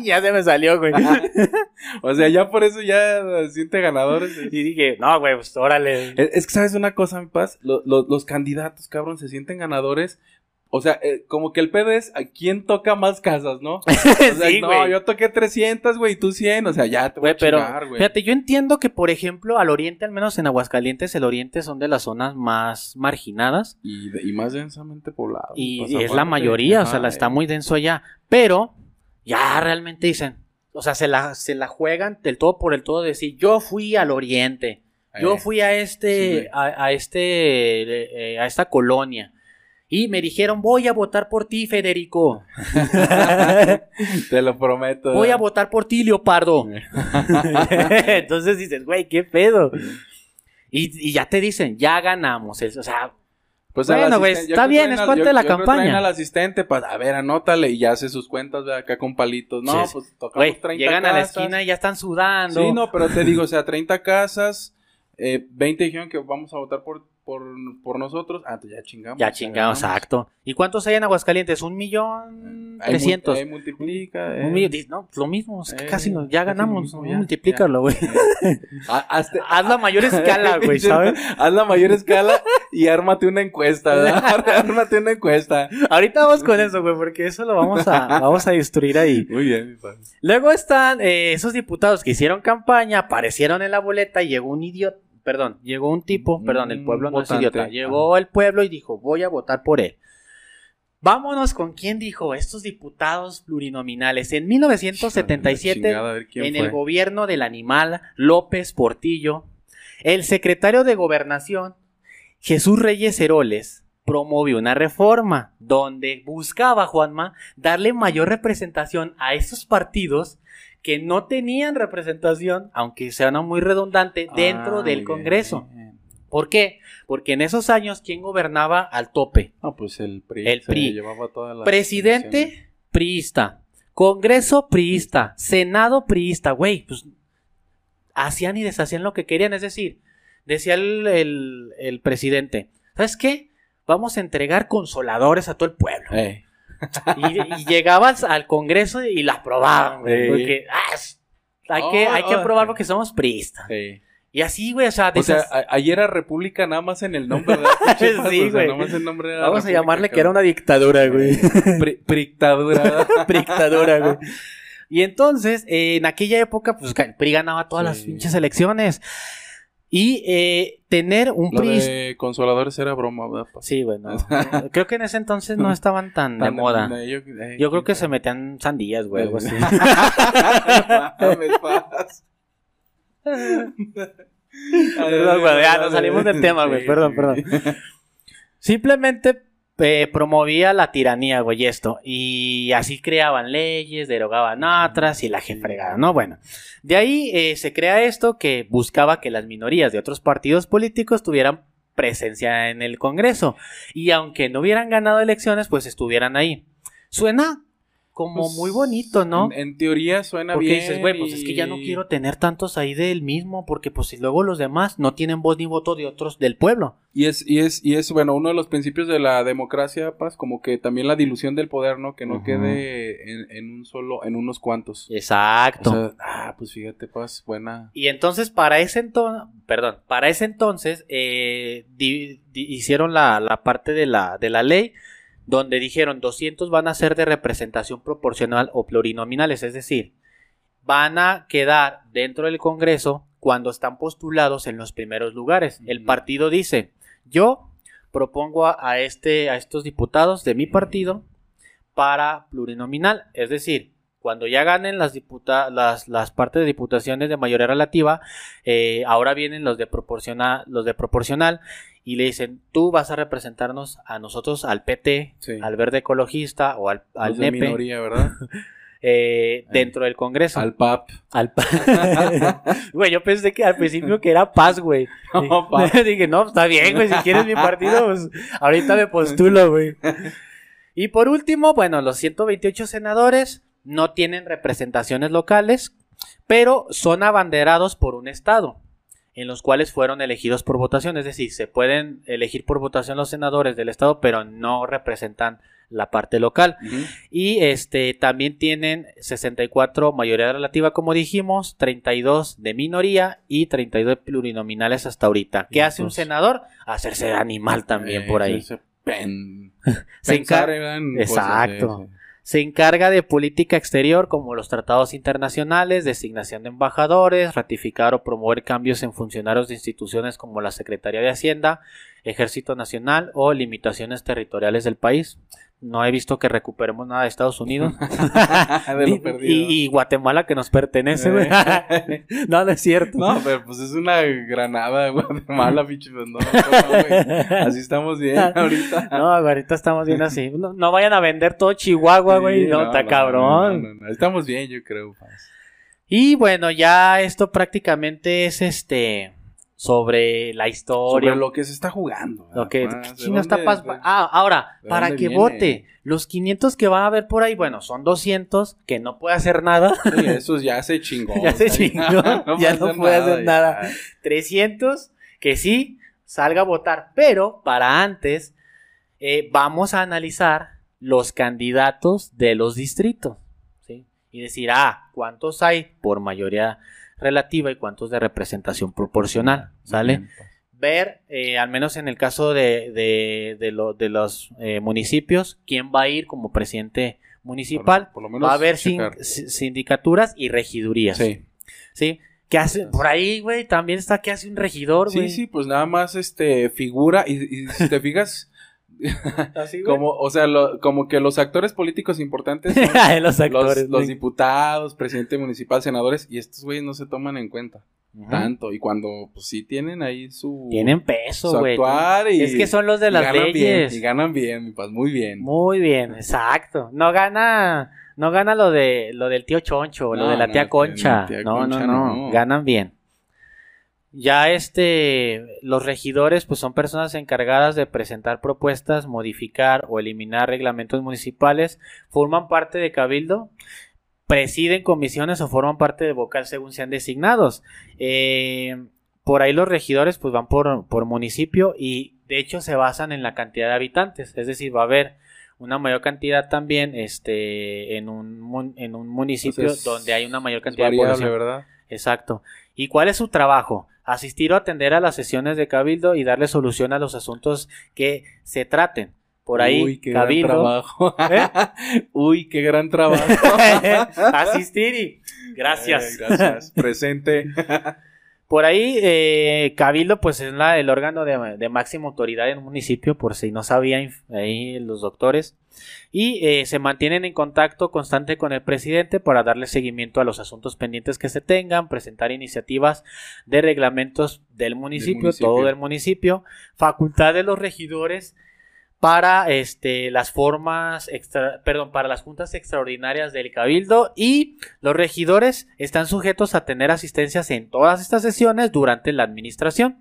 [SPEAKER 2] y ya se me salió, güey.
[SPEAKER 1] o sea, ya por eso ya se siente ganadores.
[SPEAKER 2] Y dije, no, güey, pues órale.
[SPEAKER 1] Es, es que, ¿sabes una cosa, mi paz? Lo- lo- los candidatos, cabrón, se sienten ganadores. O sea, eh, como que el pedo es a quién toca más casas, ¿no? O sea,
[SPEAKER 2] Sí,
[SPEAKER 1] no, yo toqué 300, güey, y tú 100. O sea, ya te voy a
[SPEAKER 2] pero
[SPEAKER 1] chingar, güey.
[SPEAKER 2] fíjate, yo entiendo que, por ejemplo, al oriente, al menos en Aguascalientes, el oriente son de las zonas más marginadas.
[SPEAKER 1] Y, de- y más densamente poblado.
[SPEAKER 2] Y, y es la mayoría, o sea, la
[SPEAKER 1] eh.
[SPEAKER 2] está muy denso allá. Pero ya realmente dicen, o sea, se la, se la juegan del todo por el todo de decir, yo fui al oriente, yo
[SPEAKER 1] Eh,
[SPEAKER 2] fui a este, a, a este, eh, eh, a esta colonia. Y me dijeron, voy a votar por ti, Federico.
[SPEAKER 1] Te lo prometo.
[SPEAKER 2] Voy a votar por ti, Leopardo. Entonces dices, güey, qué pedo. Y, y ya te dicen, ya ganamos. O sea,
[SPEAKER 1] Pues
[SPEAKER 2] Bueno, güey, está bien, es parte de la
[SPEAKER 1] yo
[SPEAKER 2] campaña.
[SPEAKER 1] traen al asistente, pues, a ver, anótale y ya hace sus cuentas, acá con palitos. No,
[SPEAKER 2] Sí,
[SPEAKER 1] pues tocamos
[SPEAKER 2] güey,
[SPEAKER 1] 30
[SPEAKER 2] llegan a la
[SPEAKER 1] casas.
[SPEAKER 2] esquina y ya están sudando.
[SPEAKER 1] Sí, no, pero te digo, o sea, 30 casas, eh, 20 dijeron que vamos a votar por, por, por nosotros. Ah, pues ya chingamos.
[SPEAKER 2] Ya chingado,
[SPEAKER 1] ganamos.
[SPEAKER 2] exacto. ¿Y cuántos hay en Aguascalientes? Un millón trescientos.
[SPEAKER 1] ahí multiplica. eh.
[SPEAKER 2] Un millón, di- no, lo mismo, que
[SPEAKER 1] Eh,
[SPEAKER 2] casi nos, ya
[SPEAKER 1] casi
[SPEAKER 2] ganamos,
[SPEAKER 1] mismo, ya,
[SPEAKER 2] multiplícalo, güey.
[SPEAKER 1] Ah,
[SPEAKER 2] Haz la mayor escala, güey, ¿sabes?
[SPEAKER 1] Haz la mayor escala y ármate una encuesta, ¿verdad? ármate una encuesta.
[SPEAKER 2] Ahorita vamos con eso, güey, porque eso lo vamos a, vamos a destruir ahí.
[SPEAKER 1] Muy bien, mi padre.
[SPEAKER 2] Luego están eh, esos diputados que hicieron campaña, aparecieron en la boleta y llegó un idiota, perdón, llegó un tipo,
[SPEAKER 1] Un
[SPEAKER 2] perdón, el pueblo no es
[SPEAKER 1] votante.
[SPEAKER 2] idiota, llegó el pueblo y dijo, voy a votar por él. Vámonos con quién dijo estos diputados plurinominales. En 1977,
[SPEAKER 1] Chingada, a ver quién
[SPEAKER 2] en
[SPEAKER 1] fue.
[SPEAKER 2] el gobierno del animal López Portillo, el secretario de Gobernación, Jesús Reyes Heroles, promovió una reforma donde buscaba, Juanma, darle mayor representación a esos partidos que no tenían representación, aunque sea una muy redundante, dentro
[SPEAKER 1] Ah,
[SPEAKER 2] del Congreso.
[SPEAKER 1] bien.
[SPEAKER 2] ¿Por qué? Porque en esos años, ¿quién gobernaba al tope?
[SPEAKER 1] No, pues el PRI.
[SPEAKER 2] El PRI.
[SPEAKER 1] llevaba todas las elecciones.
[SPEAKER 2] Presidente priista, Congreso priista, Senado priista, güey, pues hacían y deshacían lo que querían, es decir, decía el, el- el presidente, ¿sabes qué? Vamos a entregar consoladores a todo el pueblo. Y, y llegabas al Congreso y la aprobaban, güey,
[SPEAKER 1] Sí.
[SPEAKER 2] porque ah, hay, que,
[SPEAKER 1] Oh,
[SPEAKER 2] hay que
[SPEAKER 1] oh.
[SPEAKER 2] aprobar porque somos priistas.
[SPEAKER 1] Sí.
[SPEAKER 2] Y así, güey, o sea,
[SPEAKER 1] O sea,
[SPEAKER 2] esas-
[SPEAKER 1] a- ayer era República nada más en el nombre, ¿verdad?
[SPEAKER 2] Sí,
[SPEAKER 1] O sea,
[SPEAKER 2] güey.
[SPEAKER 1] nada más el nombre
[SPEAKER 2] vamos a
[SPEAKER 1] República,
[SPEAKER 2] llamarle que era una dictadura, güey.
[SPEAKER 1] Pri- Prictadura, ¿verdad?
[SPEAKER 2] dictadura, güey. Y entonces, eh, en aquella época, pues el PRI ganaba todas las
[SPEAKER 1] Sí.
[SPEAKER 2] pinches elecciones. Y eh, tener un
[SPEAKER 1] Lo
[SPEAKER 2] PRI.
[SPEAKER 1] de consoladores era broma, ¿verdad?
[SPEAKER 2] Sí, bueno. creo que en ese entonces no estaban tan de
[SPEAKER 1] Tan
[SPEAKER 2] moda.
[SPEAKER 1] Yo, eh,
[SPEAKER 2] Yo creo que se metían sandías, güey, algo así. Perdón, güey, ya nos salimos del tema, güey, perdón, perdón. Simplemente eh, promovía la tiranía, güey, esto. Y así creaban leyes, derogaban otras y la que fregada, ¿no? Bueno, de ahí eh, se crea esto que buscaba que las minorías de otros partidos políticos tuvieran presencia en el Congreso. Y aunque no hubieran ganado elecciones, pues estuvieran ahí. Suena como
[SPEAKER 1] Pues,
[SPEAKER 2] muy bonito, ¿no?
[SPEAKER 1] En, en teoría suena
[SPEAKER 2] Porque
[SPEAKER 1] bien.
[SPEAKER 2] dices, güey, pues es que ya no quiero tener tantos ahí del mismo, porque pues si luego los demás no tienen voz ni voto de otros del pueblo.
[SPEAKER 1] Y es, y es, y es, bueno, uno de los principios de la democracia, Paz, como que también la dilución del poder, ¿no? Que no quede en, en un solo, en unos cuantos.
[SPEAKER 2] Exacto.
[SPEAKER 1] O sea, ah, pues fíjate, Paz, buena.
[SPEAKER 2] Y entonces para ese entonces, perdón, para ese entonces eh, di- di- hicieron la, la parte de la, de la ley donde dijeron 200 van a ser de representación proporcional o plurinominales, es decir, van a quedar dentro del Congreso cuando están postulados en los primeros lugares. El partido dice, yo propongo a, a este, a estos diputados de mi partido para plurinominal, es decir, cuando ya ganen las, diputa las, las partes de diputaciones de mayoría relativa, eh, ahora vienen los de, proporcional, los de proporcional y le dicen, tú vas a representarnos a nosotros, al PT,
[SPEAKER 1] Sí.
[SPEAKER 2] al Verde Ecologista o al, al
[SPEAKER 1] de
[SPEAKER 2] NEPE,
[SPEAKER 1] minoría, ¿verdad?
[SPEAKER 2] eh, dentro del Congreso.
[SPEAKER 1] Al PAP.
[SPEAKER 2] Al pa- Güey, yo pensé que al principio que era paz, güey.
[SPEAKER 1] No, pa.
[SPEAKER 2] Dije, no, está bien, güey, si quieres mi partido, pues ahorita me postulo, güey. Y por último, bueno, los 128 senadores no tienen representaciones locales, pero son abanderados por un estado, en los cuales fueron elegidos por votación, es decir, se pueden elegir por votación los senadores del estado, pero no representan la parte local. Y este también tienen 64 mayoría relativa, como dijimos, 32 de minoría y 32 de plurinominales hasta ahorita. ¿Qué hace un
[SPEAKER 1] Entonces-
[SPEAKER 2] senador? Hacerse animal también
[SPEAKER 1] Eh,
[SPEAKER 2] por ahí.
[SPEAKER 1] ese pen-
[SPEAKER 2] Se
[SPEAKER 1] pensar
[SPEAKER 2] encar-
[SPEAKER 1] en cosas,
[SPEAKER 2] Exacto. Se encarga de política exterior como los tratados internacionales, designación de embajadores, ratificar o promover cambios en funcionarios de instituciones como la Secretaría de Hacienda, Ejército Nacional o limitaciones territoriales del país. No he visto que recuperemos nada de Estados Unidos.
[SPEAKER 1] de
[SPEAKER 2] y,
[SPEAKER 1] lo perdido.
[SPEAKER 2] y- y Guatemala que nos pertenece, güey. no, no es cierto.
[SPEAKER 1] No, pero pues es una granada de Guatemala, pinche. pues, no, no. Así estamos bien ahorita.
[SPEAKER 2] No, ahorita estamos bien así. No, no vayan a vender todo Chihuahua, güey.
[SPEAKER 1] Sí,
[SPEAKER 2] no, está cabrón.
[SPEAKER 1] no, no, no. Estamos bien, yo creo. Paz.
[SPEAKER 2] Y bueno, ya esto prácticamente es este sobre la historia.
[SPEAKER 1] Sobre lo que se está jugando.
[SPEAKER 2] Lo que
[SPEAKER 1] Paz, ¿de
[SPEAKER 2] chingo está
[SPEAKER 1] de-
[SPEAKER 2] Ah, ahora,
[SPEAKER 1] de
[SPEAKER 2] para que
[SPEAKER 1] viene?
[SPEAKER 2] vote, los 500 que va a haber por ahí, bueno, son 200 que no puede hacer nada.
[SPEAKER 1] Sí, eso ya se chingó.
[SPEAKER 2] Ya se chingó, ya no puede hacer nada.
[SPEAKER 1] ya.
[SPEAKER 2] 300 que sí salga a votar, pero para antes eh, vamos a analizar los candidatos de los distritos, ¿sí? Y decir, ah, ¿cuántos hay por mayoría relativa y cuántos de representación proporcional, ¿sale?
[SPEAKER 1] Bien, Paz.
[SPEAKER 2] Ver, eh, al menos en el caso de, de, de lo- de los eh, municipios, quién va a ir como presidente municipal.
[SPEAKER 1] Por- por lo menos
[SPEAKER 2] va a haber sin- sindicaturas y regidurías.
[SPEAKER 1] Sí.
[SPEAKER 2] ¿Sí? ¿Qué hace? Por ahí, güey, también está que hace un regidor, güey.
[SPEAKER 1] Sí, sí, pues nada más este figura y, y si te fijas
[SPEAKER 2] Así, güey.
[SPEAKER 1] como o sea, lo- como que los actores políticos importantes son
[SPEAKER 2] los actores.
[SPEAKER 1] los, diputados, presidente municipal, senadores y estos güeyes no se toman en cuenta tanto y cuando pues sí tienen ahí su
[SPEAKER 2] Tienen peso, güey.
[SPEAKER 1] actuar y
[SPEAKER 2] Es que son los de las
[SPEAKER 1] ganan bien,
[SPEAKER 2] leyes.
[SPEAKER 1] y ganan bien, mi paz, muy bien.
[SPEAKER 2] Muy bien, exacto. No gana, no gana lo de lo del tío Choncho, lo
[SPEAKER 1] No,
[SPEAKER 2] de la tía
[SPEAKER 1] la
[SPEAKER 2] Concha.
[SPEAKER 1] tía
[SPEAKER 2] no,
[SPEAKER 1] Concha
[SPEAKER 2] no, no,
[SPEAKER 1] no.
[SPEAKER 2] ganan bien. Ya este, los regidores pues son personas encargadas de presentar propuestas, modificar o eliminar reglamentos municipales, forman parte de cabildo, presiden comisiones o forman parte de vocal según sean designados. Eh, por ahí los regidores pues van por, por municipio y de hecho se basan en la cantidad de habitantes, es decir, va a haber una mayor cantidad también este en un, en un municipio
[SPEAKER 1] Entonces,
[SPEAKER 2] donde hay una mayor cantidad de población.
[SPEAKER 1] ¿verdad?
[SPEAKER 2] Exacto. ¿Y cuál es su trabajo? Asistir o atender a las sesiones de Cabildo y darle solución a los asuntos que se traten. Por ahí,
[SPEAKER 1] Uy, qué gran
[SPEAKER 2] Cabildo.
[SPEAKER 1] trabajo.
[SPEAKER 2] ¿Eh?
[SPEAKER 1] Uy, qué gran trabajo.
[SPEAKER 2] Asistir y. Gracias.
[SPEAKER 1] Eh, gracias. Presente.
[SPEAKER 2] Por ahí, eh, Cabildo, pues es la, el órgano de, de máxima autoridad en un municipio, por si no sabían ahí los doctores. Y eh, se mantienen en contacto constante con el presidente para darle seguimiento a los asuntos pendientes que se tengan, presentar iniciativas de reglamentos del municipio,
[SPEAKER 1] municipio.
[SPEAKER 2] todo del municipio, facultad de los regidores para este las formas extra, perdón, para las juntas extraordinarias del cabildo y los regidores están sujetos a tener asistencias en todas estas sesiones durante la administración.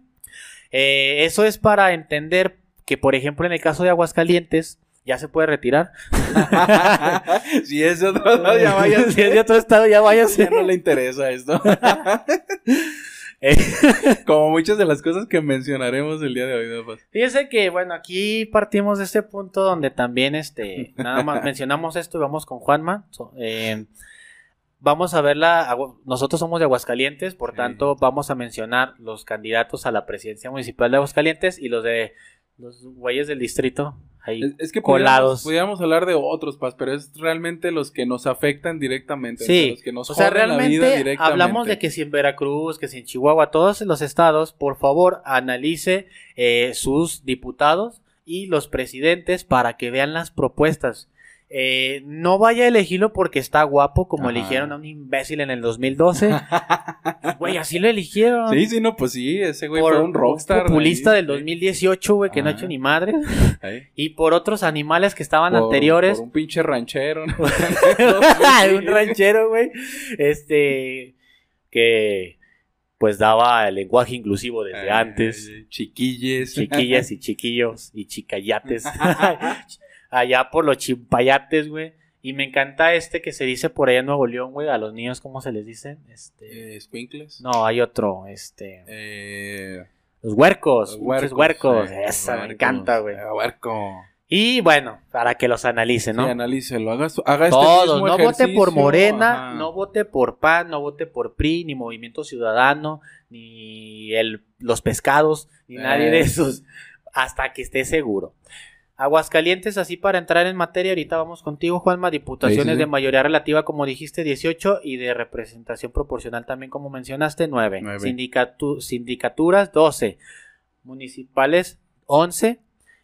[SPEAKER 2] Eh, eso es para entender que, por ejemplo, en el caso de Aguascalientes, ya se puede retirar.
[SPEAKER 1] si es de otro lado, ya váyase.
[SPEAKER 2] si es de otro estado, ya váyase.
[SPEAKER 1] Ya no le interesa esto.
[SPEAKER 2] Eh,
[SPEAKER 1] Como muchas de las cosas que mencionaremos el día de hoy, ¿no?
[SPEAKER 2] Fíjese que, bueno, aquí partimos de este punto donde también, este, nada más mencionamos esto y vamos con Juanma. So- eh, vamos a ver la, agua- nosotros somos de Aguascalientes, por
[SPEAKER 1] Sí.
[SPEAKER 2] tanto, vamos a mencionar los candidatos a la presidencia municipal de Aguascalientes y los de los güeyes del distrito. Ahí.
[SPEAKER 1] Es, es que
[SPEAKER 2] Colados.
[SPEAKER 1] Podríamos, podríamos hablar de otros, Paz, pero es realmente los que nos afectan directamente.
[SPEAKER 2] Sí,
[SPEAKER 1] los que nos
[SPEAKER 2] o sea,
[SPEAKER 1] joden la vida
[SPEAKER 2] realmente
[SPEAKER 1] directamente.
[SPEAKER 2] hablamos de que si en Veracruz, que si en Chihuahua, todos los estados, por favor, analice eh, sus diputados y los presidentes para que vean las propuestas. Eh, no vaya a elegirlo porque está guapo, como
[SPEAKER 1] Ajá.
[SPEAKER 2] eligieron a un imbécil en el 2012. Güey, así lo eligieron.
[SPEAKER 1] Sí, sí, no, pues sí, ese güey
[SPEAKER 2] por
[SPEAKER 1] fue un rockstar.
[SPEAKER 2] populista
[SPEAKER 1] ahí,
[SPEAKER 2] del
[SPEAKER 1] sí.
[SPEAKER 2] 2018, güey, que no ha hecho ni madre.
[SPEAKER 1] Ahí.
[SPEAKER 2] Y por otros animales que estaban
[SPEAKER 1] Por-
[SPEAKER 2] anteriores.
[SPEAKER 1] Por un pinche ranchero. ¿no?
[SPEAKER 2] un ranchero, güey. Este. Que. Pues daba el lenguaje inclusivo desde antes.
[SPEAKER 1] Chiquilles.
[SPEAKER 2] Chiquillas y chiquillos y chicayates. Allá por los chimpayates, güey. Y me encanta este que se dice por allá en Nuevo León, güey. A los niños, ¿cómo se les dice? Este.
[SPEAKER 1] Eh, Squinkles.
[SPEAKER 2] No, hay otro. Este.
[SPEAKER 1] Eh,
[SPEAKER 2] Los huercos.
[SPEAKER 1] los
[SPEAKER 2] huercos.
[SPEAKER 1] eh,
[SPEAKER 2] Esa, me encanta, güey.
[SPEAKER 1] Eh, huerco.
[SPEAKER 2] Y bueno, para que los analicen, ¿no?
[SPEAKER 1] Sí, analícelo. Haga, haga este mismo
[SPEAKER 2] no vote por. Morena,
[SPEAKER 1] Ajá.
[SPEAKER 2] no vote por PAN, no vote por PRI, ni Movimiento Ciudadano, ni el, los pescados, ni nadie
[SPEAKER 1] Eh.
[SPEAKER 2] de esos, hasta que esté seguro. Aguascalientes, así para entrar en materia, ahorita vamos contigo, Juanma, diputaciones
[SPEAKER 1] Sí, sí, sí.
[SPEAKER 2] de mayoría relativa, como dijiste, 18, y de representación proporcional también, como mencionaste, 9.
[SPEAKER 1] Nueve.
[SPEAKER 2] Sindicatu- sindicaturas, 12. Municipales, 11.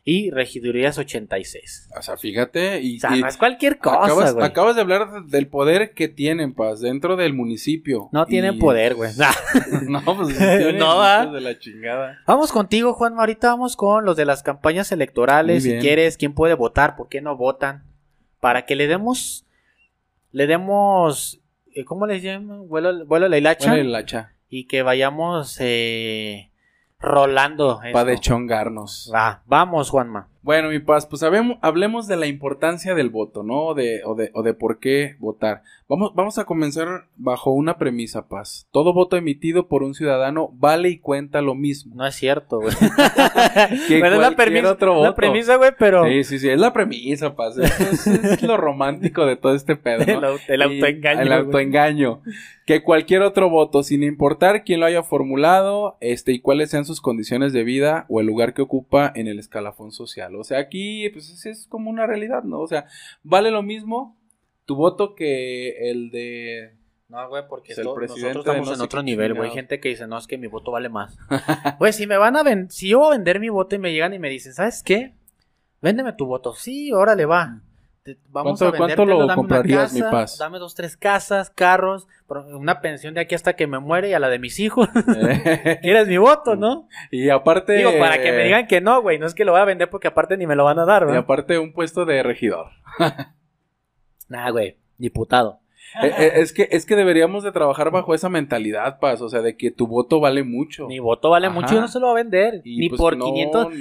[SPEAKER 2] Y regidurías, 86.
[SPEAKER 1] O sea, fíjate. Y,
[SPEAKER 2] O sea,
[SPEAKER 1] y
[SPEAKER 2] no es cualquier cosa,
[SPEAKER 1] acabas,
[SPEAKER 2] güey.
[SPEAKER 1] acabas de hablar de- del poder que tienen, Paz, dentro del municipio.
[SPEAKER 2] No tienen
[SPEAKER 1] Y-
[SPEAKER 2] poder, güey.
[SPEAKER 1] no, pues
[SPEAKER 2] No, ¿va?
[SPEAKER 1] hijos de la chingada.
[SPEAKER 2] Vamos contigo, Juan. Ahorita vamos con los de las campañas electorales. Si quieres, quién puede votar, por qué no votan. Para que le demos. Le demos. eh, ¿Cómo les llaman? Vuelo, vuelo a la hilacha.
[SPEAKER 1] Bueno, el hacha.
[SPEAKER 2] Y que vayamos eh, rolando.
[SPEAKER 1] Para
[SPEAKER 2] esto.
[SPEAKER 1] de chongarnos.
[SPEAKER 2] Va, vamos, Juanma.
[SPEAKER 1] Bueno, mi paz, pues hablemos de la importancia del voto, ¿no? De, o, de, o de por qué votar. Vamos, vamos a comenzar bajo una premisa, paz. Todo voto emitido por un ciudadano vale y cuenta lo mismo.
[SPEAKER 2] No es cierto, güey. Bueno, es la premisa,
[SPEAKER 1] otro
[SPEAKER 2] la premisa, güey, pero.
[SPEAKER 1] Sí, sí, sí, es la premisa, paz. Es, es lo romántico de todo este pedo,
[SPEAKER 2] El,
[SPEAKER 1] ¿no?
[SPEAKER 2] el
[SPEAKER 1] Y-
[SPEAKER 2] autoengaño.
[SPEAKER 1] El autoengaño. Que cualquier otro voto, sin importar quién lo haya formulado, este, y cuáles sean sus condiciones de vida o el lugar que ocupa en el escalafón social. O sea, aquí, pues, es, es como una realidad, ¿no? O sea, vale lo mismo tu voto que el de...
[SPEAKER 2] No, güey, porque
[SPEAKER 1] Es el presidente
[SPEAKER 2] nosotros estamos
[SPEAKER 1] no
[SPEAKER 2] en otro nivel, güey. Hay gente que dice, no, es que mi voto vale más. Güey, si me van a vender, si yo voy a vender mi voto y me llegan y me dicen, ¿sabes qué? Véndeme tu voto. Sí, órale, va. Te- Vamos
[SPEAKER 1] ¿Cuánto-
[SPEAKER 2] a
[SPEAKER 1] cuánto
[SPEAKER 2] vendértelo,
[SPEAKER 1] lo
[SPEAKER 2] dame una
[SPEAKER 1] comprarías, mi
[SPEAKER 2] casa,
[SPEAKER 1] paz?
[SPEAKER 2] Dame dos, tres casas, carros, una pensión de aquí hasta que me muere y a la de mis hijos. ¿Quieres mi voto, no?
[SPEAKER 1] y aparte...
[SPEAKER 2] Digo, para que me digan que no, güey. No es que lo voy a vender porque aparte ni me lo van a dar,
[SPEAKER 1] Y
[SPEAKER 2] güey.
[SPEAKER 1] aparte un puesto de regidor.
[SPEAKER 2] Nah, güey. Diputado.
[SPEAKER 1] Eh, eh, es, que, es que deberíamos de trabajar bajo esa mentalidad, Paz. O sea, de que tu voto vale mucho.
[SPEAKER 2] Mi voto vale
[SPEAKER 1] Ajá.
[SPEAKER 2] mucho y yo no se lo voy a vender.
[SPEAKER 1] Y,
[SPEAKER 2] ni
[SPEAKER 1] pues,
[SPEAKER 2] por
[SPEAKER 1] no,
[SPEAKER 2] 500.
[SPEAKER 1] ni-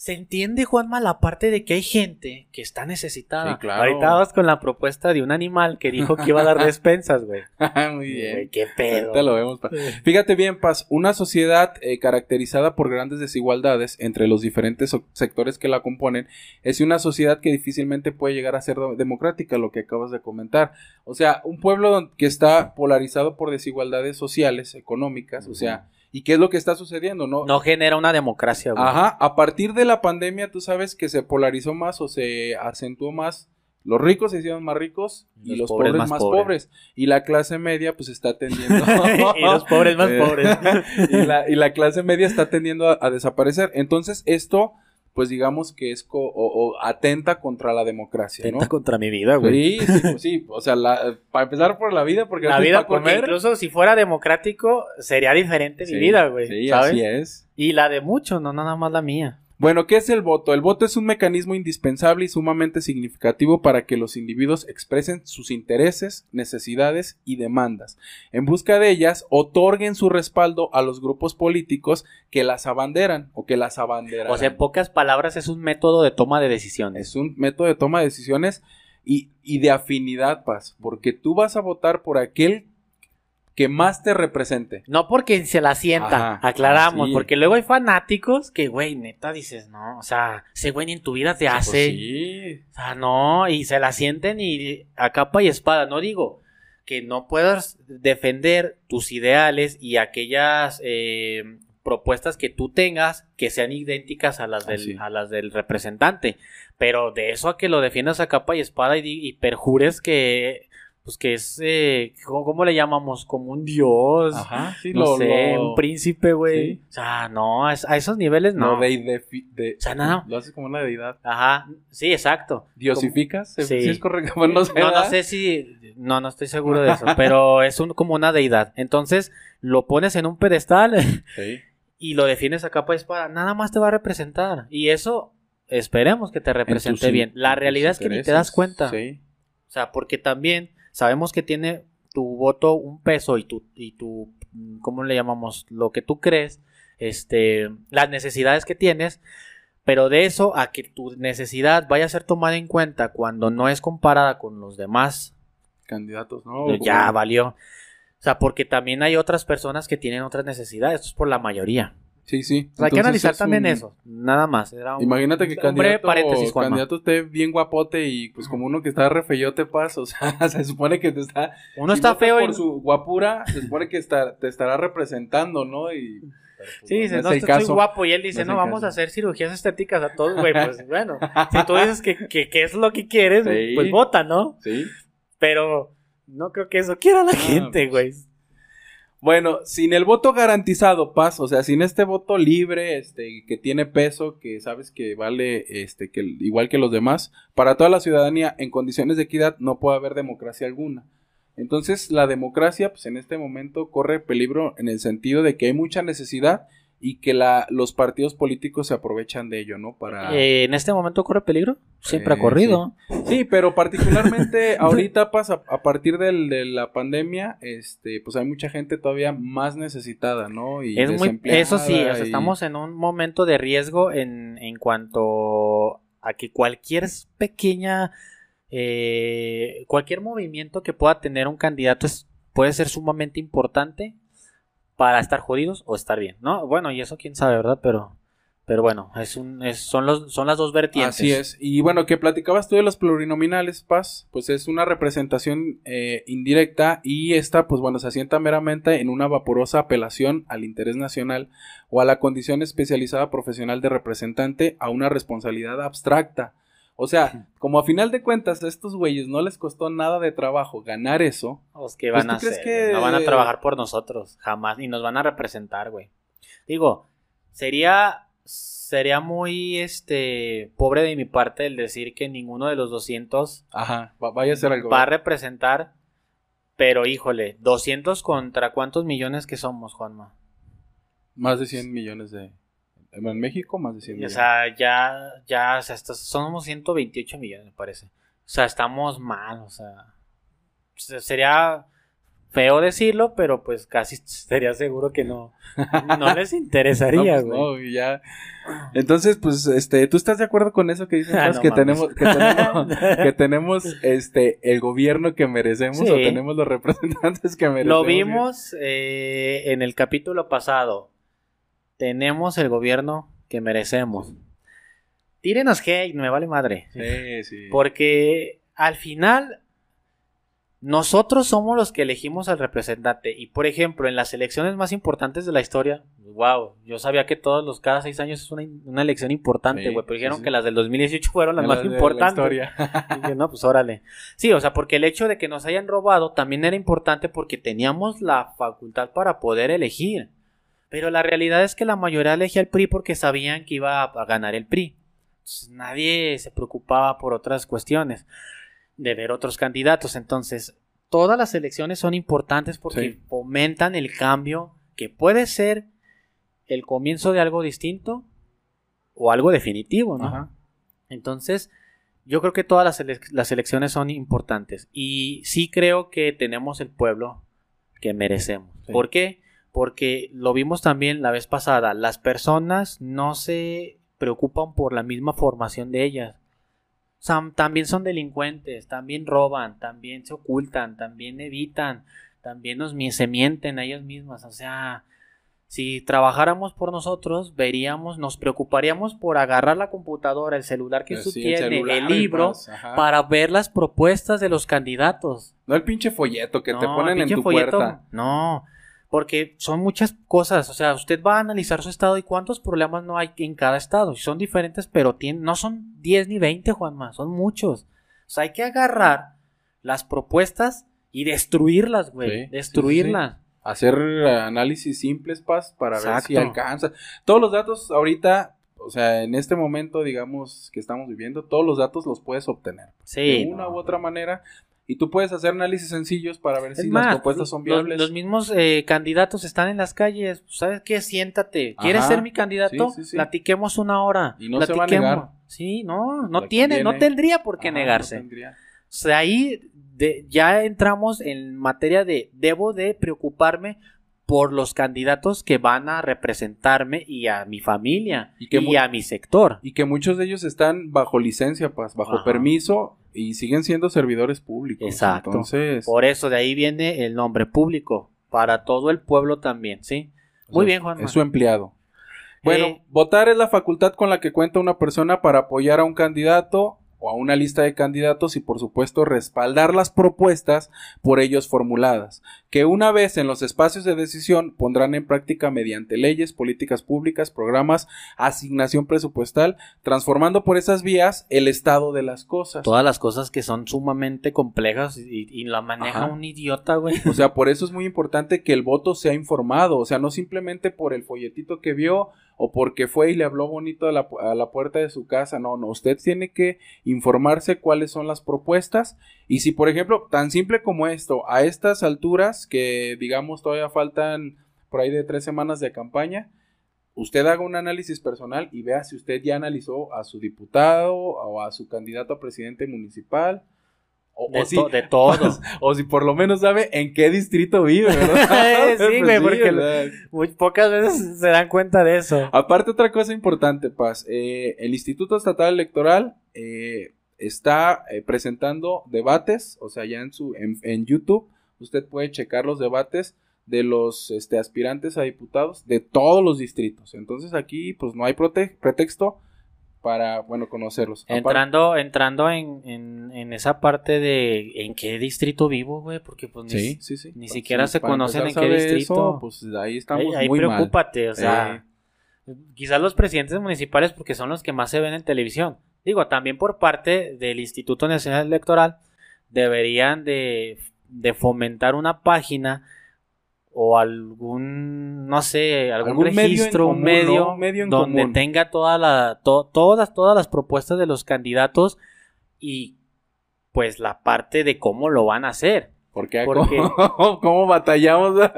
[SPEAKER 2] Se entiende, Juanma, la parte de que hay gente que está necesitada.
[SPEAKER 1] Sí, claro.
[SPEAKER 2] Ahorita vamos con la propuesta de un animal que dijo que iba a dar despensas, güey.
[SPEAKER 1] Muy bien.
[SPEAKER 2] Güey, Qué pedo.
[SPEAKER 1] Ahorita lo vemos. Fíjate bien, Paz, una sociedad eh, caracterizada por grandes desigualdades entre los diferentes so- sectores que la componen es una sociedad que difícilmente puede llegar a ser democrática, lo que acabas de comentar. O sea, un pueblo don- que está polarizado por desigualdades sociales, económicas, o sea, ¿y qué es lo que está sucediendo? No,
[SPEAKER 2] No genera una democracia, güey.
[SPEAKER 1] Ajá, a partir de la pandemia, tú sabes que se polarizó más o se acentuó más. Los ricos se hicieron más ricos y los, pobres, más, pobres. Y la clase media, pues está tendiendo.
[SPEAKER 2] y los pobres más
[SPEAKER 1] Eh,
[SPEAKER 2] pobres.
[SPEAKER 1] y, la, y la clase media está tendiendo a, a desaparecer. Entonces, esto, pues digamos que es co- o, o atenta contra la democracia, ¿no?
[SPEAKER 2] Tenta contra mi vida, güey.
[SPEAKER 1] Sí, sí, pues sí, o sea, la- para empezar por la vida, porque
[SPEAKER 2] La
[SPEAKER 1] no
[SPEAKER 2] vida, porque
[SPEAKER 1] comer.
[SPEAKER 2] incluso si fuera democrático, sería diferente
[SPEAKER 1] Sí,
[SPEAKER 2] mi vida, güey.
[SPEAKER 1] Sí,
[SPEAKER 2] ¿sabes?
[SPEAKER 1] así es.
[SPEAKER 2] Y la de muchos, no nada más la mía.
[SPEAKER 1] Bueno, ¿qué es el voto? El voto es un mecanismo indispensable y sumamente significativo para que los individuos expresen sus intereses, necesidades y demandas. En busca de ellas, otorguen su respaldo a los grupos políticos que las abanderan o que las abanderan.
[SPEAKER 2] O sea, en pocas palabras, es un método de toma de decisiones.
[SPEAKER 1] es un método de toma de decisiones y, y de afinidad, Paz, porque tú vas a votar por aquel que más te represente.
[SPEAKER 2] No porque se la sienta,
[SPEAKER 1] Ajá,
[SPEAKER 2] aclaramos,
[SPEAKER 1] sí.
[SPEAKER 2] porque luego hay fanáticos que, güey, neta dices, no, o sea, ese güey ni en tu vida te hace,
[SPEAKER 1] Pues sí.
[SPEAKER 2] o sea, no, y se la sienten y a capa y espada, no digo que no puedas defender tus ideales y aquellas eh, propuestas que tú tengas que sean idénticas a las del,
[SPEAKER 1] Así.
[SPEAKER 2] a las del representante, pero de eso a que lo defiendas a capa y espada y perjures que, pues que es, eh, ¿cómo, cómo le llamamos? Como un dios.
[SPEAKER 1] Ajá, sí,
[SPEAKER 2] no
[SPEAKER 1] lo,
[SPEAKER 2] sé,
[SPEAKER 1] lo-
[SPEAKER 2] un príncipe, güey.
[SPEAKER 1] Sí.
[SPEAKER 2] O sea, no, a, es- a esos niveles no.
[SPEAKER 1] No, de, de, de-
[SPEAKER 2] O sea, no.
[SPEAKER 1] Lo haces como una deidad.
[SPEAKER 2] Ajá, sí, exacto.
[SPEAKER 1] ¿Diosificas?
[SPEAKER 2] Como-
[SPEAKER 1] ¿Sí?
[SPEAKER 2] sí.
[SPEAKER 1] es correcto? Bueno, no sé.
[SPEAKER 2] No, no sé si. No, no estoy seguro de eso. pero es un, como una deidad. Entonces, lo pones en un pedestal
[SPEAKER 1] Sí.
[SPEAKER 2] y lo defines a capa y espada. Nada más te va a representar. Y eso, esperemos que te
[SPEAKER 1] En
[SPEAKER 2] represente bien. La realidad es que ni te das cuenta.
[SPEAKER 1] Sí.
[SPEAKER 2] O sea, porque también sabemos que tiene tu voto un peso y tu, y tu, ¿cómo le llamamos? Lo que tú crees, este, las necesidades que tienes, pero de eso a que tu necesidad vaya a ser tomada en cuenta cuando no es comparada con los demás,
[SPEAKER 1] Candidatos, ¿no?
[SPEAKER 2] pues ya valió. O sea, porque también hay otras personas que tienen otras necesidades, esto es por la mayoría.
[SPEAKER 1] Sí, sí.
[SPEAKER 2] O sea, hay que analizar también
[SPEAKER 1] un-
[SPEAKER 2] eso, nada más. Era un-
[SPEAKER 1] Imagínate que
[SPEAKER 2] breve
[SPEAKER 1] candidato, esté bien guapote y pues como uno que está re feyote paz, o sea, se supone que te está...
[SPEAKER 2] Uno
[SPEAKER 1] si
[SPEAKER 2] está feo y...
[SPEAKER 1] por su guapura, se supone que está, te estará representando, ¿no? Y... pues,
[SPEAKER 2] Sí,
[SPEAKER 1] no
[SPEAKER 2] dice, no,
[SPEAKER 1] el
[SPEAKER 2] estoy
[SPEAKER 1] caso.
[SPEAKER 2] guapo. Y él dice,
[SPEAKER 1] No
[SPEAKER 2] no, vamos
[SPEAKER 1] caso.
[SPEAKER 2] a hacer cirugías estéticas a todos, güey. Pues bueno, si tú dices que, que, que es lo que quieres,
[SPEAKER 1] Sí.
[SPEAKER 2] pues vota, ¿no?
[SPEAKER 1] Sí.
[SPEAKER 2] Pero no creo que eso quiera la
[SPEAKER 1] Ah,
[SPEAKER 2] gente, güey.
[SPEAKER 1] Bueno, sin el voto garantizado, Paz, o sea, sin este voto libre, este, que tiene peso, que sabes que vale, este, que igual que los demás, para toda la ciudadanía en condiciones de equidad no puede haber democracia alguna. Entonces, la democracia, pues en este momento corre peligro en el sentido de que hay mucha necesidad y que la, los partidos políticos se aprovechan de ello, ¿no? Para...
[SPEAKER 2] Eh, ¿En este momento corre peligro? Siempre
[SPEAKER 1] Eh,
[SPEAKER 2] ha corrido.
[SPEAKER 1] Sí, pero particularmente ahorita pasa a partir del- de la pandemia, este, pues hay mucha gente todavía más necesitada, ¿no? Y
[SPEAKER 2] Es muy, eso sí, o sea,
[SPEAKER 1] y-
[SPEAKER 2] estamos en un momento de riesgo en, en cuanto a que cualquier pequeña, eh, cualquier movimiento que pueda tener un candidato es, puede ser sumamente importante para estar jodidos o estar bien, ¿no? Bueno, y eso quién sabe, ¿verdad? Pero, pero bueno, es un, es- son los, son las dos vertientes.
[SPEAKER 1] Así es. Y bueno, que platicabas tú de los plurinominales, Paz, pues es una representación eh, indirecta y esta, pues bueno, se asienta meramente en una vaporosa apelación al interés nacional o a la condición especializada profesional de representante a una responsabilidad abstracta. O sea, como a final de cuentas a estos güeyes no les costó nada de trabajo ganar eso,
[SPEAKER 2] Los que
[SPEAKER 1] Pues,
[SPEAKER 2] van a
[SPEAKER 1] ¿tú crees
[SPEAKER 2] hacer,
[SPEAKER 1] que-
[SPEAKER 2] no van a trabajar por nosotros, jamás, y nos van a representar, güey. Digo, sería sería muy este pobre de mi parte el decir que ninguno de los 200
[SPEAKER 1] ajá, va- vaya a ser algo.
[SPEAKER 2] va a representar, pero híjole, 200 contra cuántos millones que somos, Juanma.
[SPEAKER 1] Más de 100 millones de... En México, más de 100
[SPEAKER 2] O
[SPEAKER 1] millones.
[SPEAKER 2] sea, ya ya o sea, somos 128 millones, me parece. O sea, estamos mal, o sea, se- sería feo decirlo, pero pues casi sería seguro que no no les interesaría,
[SPEAKER 1] pues,
[SPEAKER 2] güey.
[SPEAKER 1] no, y ya. Entonces, pues, este, ¿tú estás de acuerdo con eso que dices?
[SPEAKER 2] Ah, no
[SPEAKER 1] que, tenemos, que tenemos, que tenemos, este, el gobierno que merecemos
[SPEAKER 2] Sí.
[SPEAKER 1] o tenemos los representantes que merecemos.
[SPEAKER 2] Lo vimos eh, en el capítulo pasado. Tenemos el gobierno que merecemos. Tírenos hate, me vale madre.
[SPEAKER 1] Sí, sí.
[SPEAKER 2] Porque al final nosotros somos los que elegimos al representante. Y por ejemplo, en las elecciones más importantes de la historia, wow, yo sabía que todos los cada seis años es una, una elección importante,
[SPEAKER 1] Sí,
[SPEAKER 2] güey. Pero dijeron
[SPEAKER 1] sí.
[SPEAKER 2] que las del 2018 fueron las más
[SPEAKER 1] de la
[SPEAKER 2] importantes. Y yo, no, pues órale. Sí, o sea, porque el hecho de que nos hayan robado también era importante porque teníamos la facultad para poder elegir. Pero la realidad es que la mayoría elegía el PRI porque sabían que iba a ganar el PRI. Entonces, nadie se preocupaba por otras cuestiones, de ver otros candidatos. Entonces, todas las elecciones son importantes porque
[SPEAKER 1] Sí.
[SPEAKER 2] fomentan el cambio que puede ser el comienzo de algo distinto o algo definitivo, ¿no?
[SPEAKER 1] Ajá.
[SPEAKER 2] Entonces, yo creo que todas las, ele- las elecciones son importantes y sí creo que tenemos el pueblo que merecemos.
[SPEAKER 1] Sí.
[SPEAKER 2] ¿Por qué? Porque lo vimos también la vez pasada, las personas no se preocupan por la misma formación de ellas. También son delincuentes, también roban, también se ocultan, también evitan, también nos se mienten a ellas mismas. O sea, si trabajáramos por nosotros, veríamos, nos preocuparíamos por agarrar la computadora, el celular que
[SPEAKER 1] Eh,
[SPEAKER 2] tú
[SPEAKER 1] sí,
[SPEAKER 2] tienes, el libro,
[SPEAKER 1] más,
[SPEAKER 2] para ver las propuestas de los candidatos.
[SPEAKER 1] No el pinche folleto que te ponen en tu
[SPEAKER 2] folleto,
[SPEAKER 1] puerta.
[SPEAKER 2] No, porque son muchas cosas. O sea, usted va a analizar su estado y cuántos problemas no hay en cada estado. Son diferentes, pero tienen, no son 10 ni 20, Juanma, son muchos. O sea, hay que agarrar las propuestas y destruirlas, güey.
[SPEAKER 1] Sí, sí, sí,
[SPEAKER 2] destruirlas.
[SPEAKER 1] Hacer análisis simples, Paz, para ver si alcanza. Todos los datos ahorita, o sea, en este momento, digamos, que estamos viviendo, todos los datos los puedes obtener.
[SPEAKER 2] Sí.
[SPEAKER 1] de una
[SPEAKER 2] no.
[SPEAKER 1] u otra manera. Y tú puedes hacer análisis sencillos para ver
[SPEAKER 2] Es
[SPEAKER 1] si
[SPEAKER 2] más,
[SPEAKER 1] las propuestas son viables.
[SPEAKER 2] Los, mismos eh, candidatos están en las calles. ¿Sabes qué? Siéntate. ¿Quieres
[SPEAKER 1] Ajá.
[SPEAKER 2] ser mi candidato?
[SPEAKER 1] Sí, sí, sí.
[SPEAKER 2] Platiquemos una hora.
[SPEAKER 1] Y no se va a
[SPEAKER 2] Platiquemos.
[SPEAKER 1] negar.
[SPEAKER 2] Sí, no, no tiene, no tendría por qué
[SPEAKER 1] Ajá, no
[SPEAKER 2] negarse.
[SPEAKER 1] tendría.
[SPEAKER 2] O sea, ahí de- ya entramos en materia de debo de preocuparme por los candidatos que van a representarme y a mi familia
[SPEAKER 1] Y que
[SPEAKER 2] a mi sector.
[SPEAKER 1] Y que muchos de ellos están bajo licencia, Paz, bajo
[SPEAKER 2] Ajá.
[SPEAKER 1] permiso y siguen siendo servidores públicos.
[SPEAKER 2] Exacto.
[SPEAKER 1] Entonces,
[SPEAKER 2] Por eso de ahí viene el nombre público para todo el pueblo también, ¿sí?
[SPEAKER 1] o
[SPEAKER 2] Muy
[SPEAKER 1] sea,
[SPEAKER 2] bien, Juanma.
[SPEAKER 1] Es su empleado. Bueno,
[SPEAKER 2] Eh,
[SPEAKER 1] votar es la facultad con la que cuenta una persona para apoyar a un candidato o a una lista de candidatos y por supuesto respaldar las propuestas por ellos formuladas, que una vez en los espacios de decisión pondrán en práctica mediante leyes, políticas públicas, programas, asignación presupuestal, transformando por esas vías el estado de las cosas.
[SPEAKER 2] todas las cosas que son sumamente complejas y, y la maneja
[SPEAKER 1] Ajá.
[SPEAKER 2] un idiota, güey.
[SPEAKER 1] O sea, por eso es muy importante que el voto sea informado, o sea, no simplemente por el folletito que vio o porque fue y le habló bonito a la, a la puerta de su casa, no, no, usted tiene que informarse cuáles son las propuestas y si, por ejemplo, tan simple como esto, a estas alturas que digamos todavía faltan por ahí de tres semanas de campaña, usted haga un análisis personal y vea si usted ya analizó a su diputado o a su candidato a presidente municipal. O,
[SPEAKER 2] De,
[SPEAKER 1] o si-
[SPEAKER 2] to- de todos.
[SPEAKER 1] o si por lo menos sabe en qué distrito vive, ¿verdad?
[SPEAKER 2] Sí, güey, porque lo-
[SPEAKER 1] ¿verdad?
[SPEAKER 2] Muy pocas veces se dan cuenta de eso.
[SPEAKER 1] Aparte, otra cosa importante, Paz. eh, el Instituto Estatal Electoral eh, está eh, presentando debates, o sea, ya en, su, en, en YouTube, usted puede checar los debates de los este, aspirantes a diputados de todos los distritos. Entonces aquí, pues no hay pretexto para, bueno, conocerlos. Aparte-
[SPEAKER 2] Entrando, entrando en, en, en esa parte de en qué distrito vivo, güey, porque pues ni,
[SPEAKER 1] Sí, sí, sí.
[SPEAKER 2] ni siquiera se conocen en qué distrito.
[SPEAKER 1] eso, pues ahí estamos
[SPEAKER 2] ahí, ahí
[SPEAKER 1] muy mal.
[SPEAKER 2] preocúpate, o sea,
[SPEAKER 1] Eh,
[SPEAKER 2] quizás los presidentes municipales porque son los que más se ven en televisión. Digo, también por parte del Instituto Nacional Electoral deberían de, de fomentar una página o algún, no sé, algún, registro, un
[SPEAKER 1] común,
[SPEAKER 2] medio, donde
[SPEAKER 1] común.
[SPEAKER 2] tenga toda la, to- todas, todas las propuestas de los candidatos y pues la parte de cómo lo van a hacer.
[SPEAKER 1] Porque,
[SPEAKER 2] Porque-
[SPEAKER 1] ¿cómo, cómo batallamos, ah?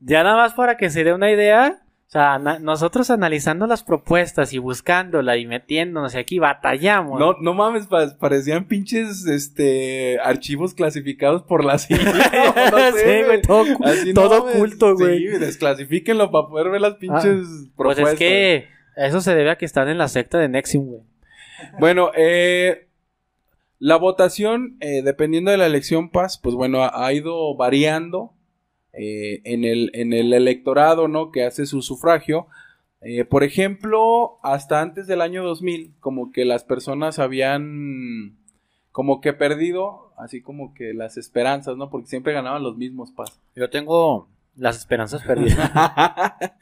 [SPEAKER 2] Ya nada más para que se dé una idea, sea, na- nosotros analizando las propuestas y buscándola y metiéndonos y aquí batallamos.
[SPEAKER 1] No, no mames, pa- parecían pinches este archivos clasificados por la CIA. no sé,
[SPEAKER 2] sí, güey, todo,
[SPEAKER 1] Así,
[SPEAKER 2] todo oculto, güey.
[SPEAKER 1] Sí, desclasifíquenlo para poder ver las pinches
[SPEAKER 2] pues
[SPEAKER 1] propuestas.
[SPEAKER 2] es que eso se debe a que están en la secta de Nexium, güey.
[SPEAKER 1] Bueno, eh, la votación, eh, dependiendo de la elección Paz, pues bueno, ha, ha ido variando eh, en, el, en el electorado, ¿no? Que hace su sufragio. Eh, por ejemplo, hasta antes del año 2000, como que las personas habían como que perdido, así como que las esperanzas, ¿no? Porque siempre ganaban los mismos Paz.
[SPEAKER 2] Yo tengo las esperanzas perdidas.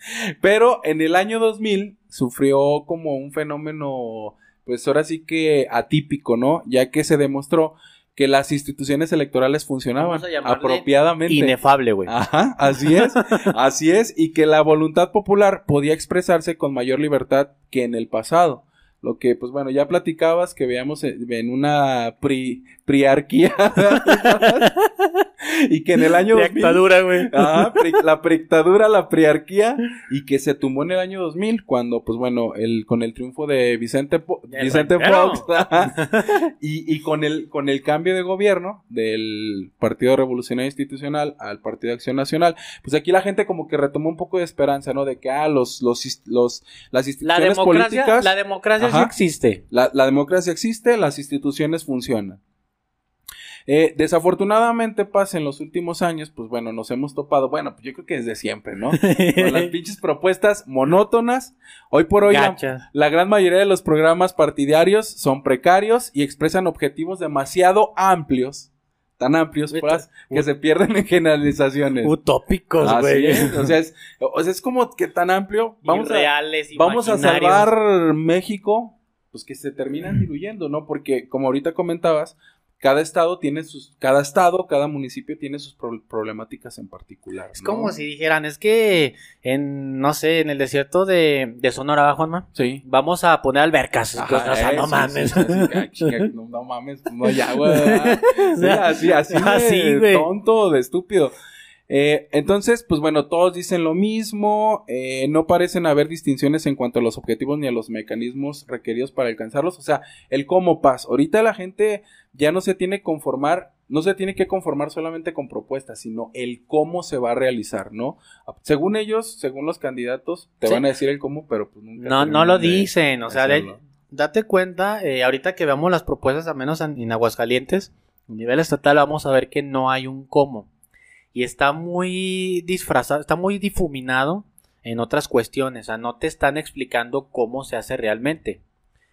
[SPEAKER 1] Pero en el año 2000 sufrió como un fenómeno, pues ahora sí que atípico, ¿no? Ya que se demostró que las instituciones electorales funcionaban apropiadamente.
[SPEAKER 2] Inefable, güey.
[SPEAKER 1] Ajá, así es, así es, y que la voluntad popular podía expresarse con mayor libertad que en el pasado. Lo que, pues bueno, ya platicabas que veíamos en en una pri, priarquía. y que en el año 2000
[SPEAKER 2] Dictadura, güey.
[SPEAKER 1] Pri- la prictadura, la priarquía, y que se tumbó en el año 2000, cuando, pues bueno, el, con el triunfo de Vicente, Po- Vicente
[SPEAKER 2] ranchero.
[SPEAKER 1] Fox, y, y con, el, con el cambio de gobierno del Partido Revolucionario Institucional al Partido de Acción Nacional, pues aquí la gente como que retomó un poco de esperanza, ¿no? De que, ah, los, los, los, las
[SPEAKER 2] La
[SPEAKER 1] instituciones
[SPEAKER 2] democracia,
[SPEAKER 1] políticas,
[SPEAKER 2] la democracia sí existe.
[SPEAKER 1] la, la democracia existe, las instituciones funcionan. Eh, desafortunadamente, pasa en los últimos años, pues bueno, nos hemos topado, bueno, pues yo creo que desde siempre, ¿no? Con las pinches propuestas monótonas. Hoy por hoy, la, la gran mayoría de los programas partidarios son precarios y expresan objetivos demasiado amplios, tan amplios, pues, que se pierden en generalizaciones.
[SPEAKER 2] Utópicos, güey.
[SPEAKER 1] o sea, es, o sea, es como que tan amplio. Vamos a,
[SPEAKER 2] Irreales,
[SPEAKER 1] vamos a salvar México, pues que se terminan diluyendo, ¿no? Porque como ahorita comentabas, cada estado tiene sus, cada estado, cada municipio tiene sus pro- problemáticas en particular.
[SPEAKER 2] Es
[SPEAKER 1] ¿no?
[SPEAKER 2] como si dijeran, es que en, no sé, en el desierto de, de Sonora, ¿va, Juanma?
[SPEAKER 1] Sí.
[SPEAKER 2] Vamos a poner albercas.
[SPEAKER 1] Ajá,
[SPEAKER 2] o sea, no
[SPEAKER 1] sí,
[SPEAKER 2] mames.
[SPEAKER 1] sí, sí, no, no mames, no hay agua. así, así, de
[SPEAKER 2] Así, güey.
[SPEAKER 1] tonto, de estúpido. Eh, entonces, pues bueno, todos dicen lo mismo, eh, no parecen haber distinciones en cuanto a los objetivos ni a los mecanismos requeridos para alcanzarlos, o sea, el cómo paz. Ahorita la gente ya no se tiene que conformar, no se tiene que conformar solamente con propuestas, sino el cómo se va a realizar, ¿no? Según ellos, según los candidatos, te
[SPEAKER 2] Sí.
[SPEAKER 1] van a decir el cómo, pero pues nunca.
[SPEAKER 2] No, no lo dicen, o sea, de- date cuenta, eh, ahorita que veamos las propuestas, al menos en, en Aguascalientes, a nivel estatal, vamos a ver que no hay un cómo. Y está muy disfrazado, está muy difuminado en otras cuestiones, o sea, no te están explicando cómo se hace realmente.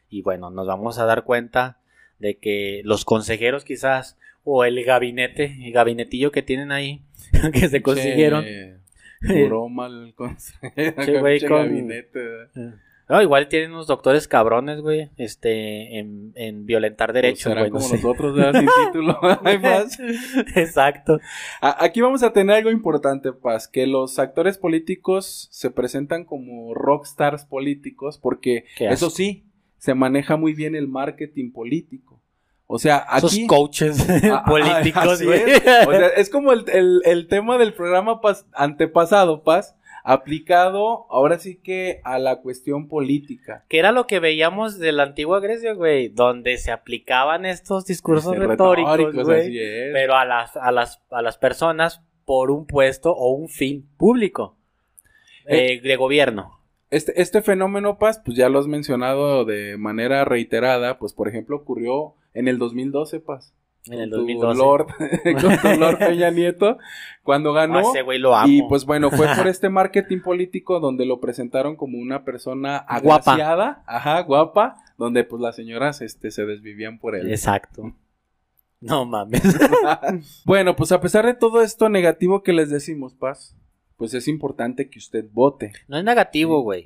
[SPEAKER 2] Y bueno, nos vamos a dar cuenta de que los consejeros quizás, o el gabinete, el gabinetillo que tienen ahí, que se consiguieron,
[SPEAKER 1] Che, broma el consejero,
[SPEAKER 2] con-
[SPEAKER 1] gabinete, ¿verdad?
[SPEAKER 2] No, igual tienen unos doctores cabrones, güey, este, en, en violentar derechos,
[SPEAKER 1] Pues serán
[SPEAKER 2] güey, no
[SPEAKER 1] como
[SPEAKER 2] sé.
[SPEAKER 1] nosotros, ¿verdad? Sin título. Hay más.
[SPEAKER 2] Exacto.
[SPEAKER 1] A- Aquí vamos a tener algo importante, Paz, que los actores políticos se presentan como rockstars políticos porque eso sí, se maneja muy bien el marketing político. O sea,
[SPEAKER 2] Esos coaches
[SPEAKER 1] Ah, ah,
[SPEAKER 2] políticos, güey.
[SPEAKER 1] es. O sea, es como el, el- el tema del programa pas- antepasado, Paz, aplicado ahora sí que a la cuestión política.
[SPEAKER 2] que era lo que veíamos de la antigua Grecia, güey, donde se aplicaban estos discursos retóricos, güey, pero a las, a las, a las personas por un puesto o un fin público eh, de gobierno.
[SPEAKER 1] Este, este fenómeno, Paz, pues ya lo has mencionado de manera reiterada, pues por ejemplo ocurrió en el 2012, Paz.
[SPEAKER 2] En el
[SPEAKER 1] Con tu
[SPEAKER 2] 2012.
[SPEAKER 1] Lord, con tu Lord Peña Nieto, cuando ganó.
[SPEAKER 2] Ah, ese güey lo amo.
[SPEAKER 1] Y pues bueno, fue por este marketing político donde lo presentaron como una persona
[SPEAKER 2] Guapa.
[SPEAKER 1] agraciada, ajá, guapa, donde pues las señoras este, se desvivían por él.
[SPEAKER 2] Exacto. No mames.
[SPEAKER 1] bueno, pues a pesar de todo esto negativo que les decimos, Paz, pues es importante que usted vote.
[SPEAKER 2] No es negativo, güey.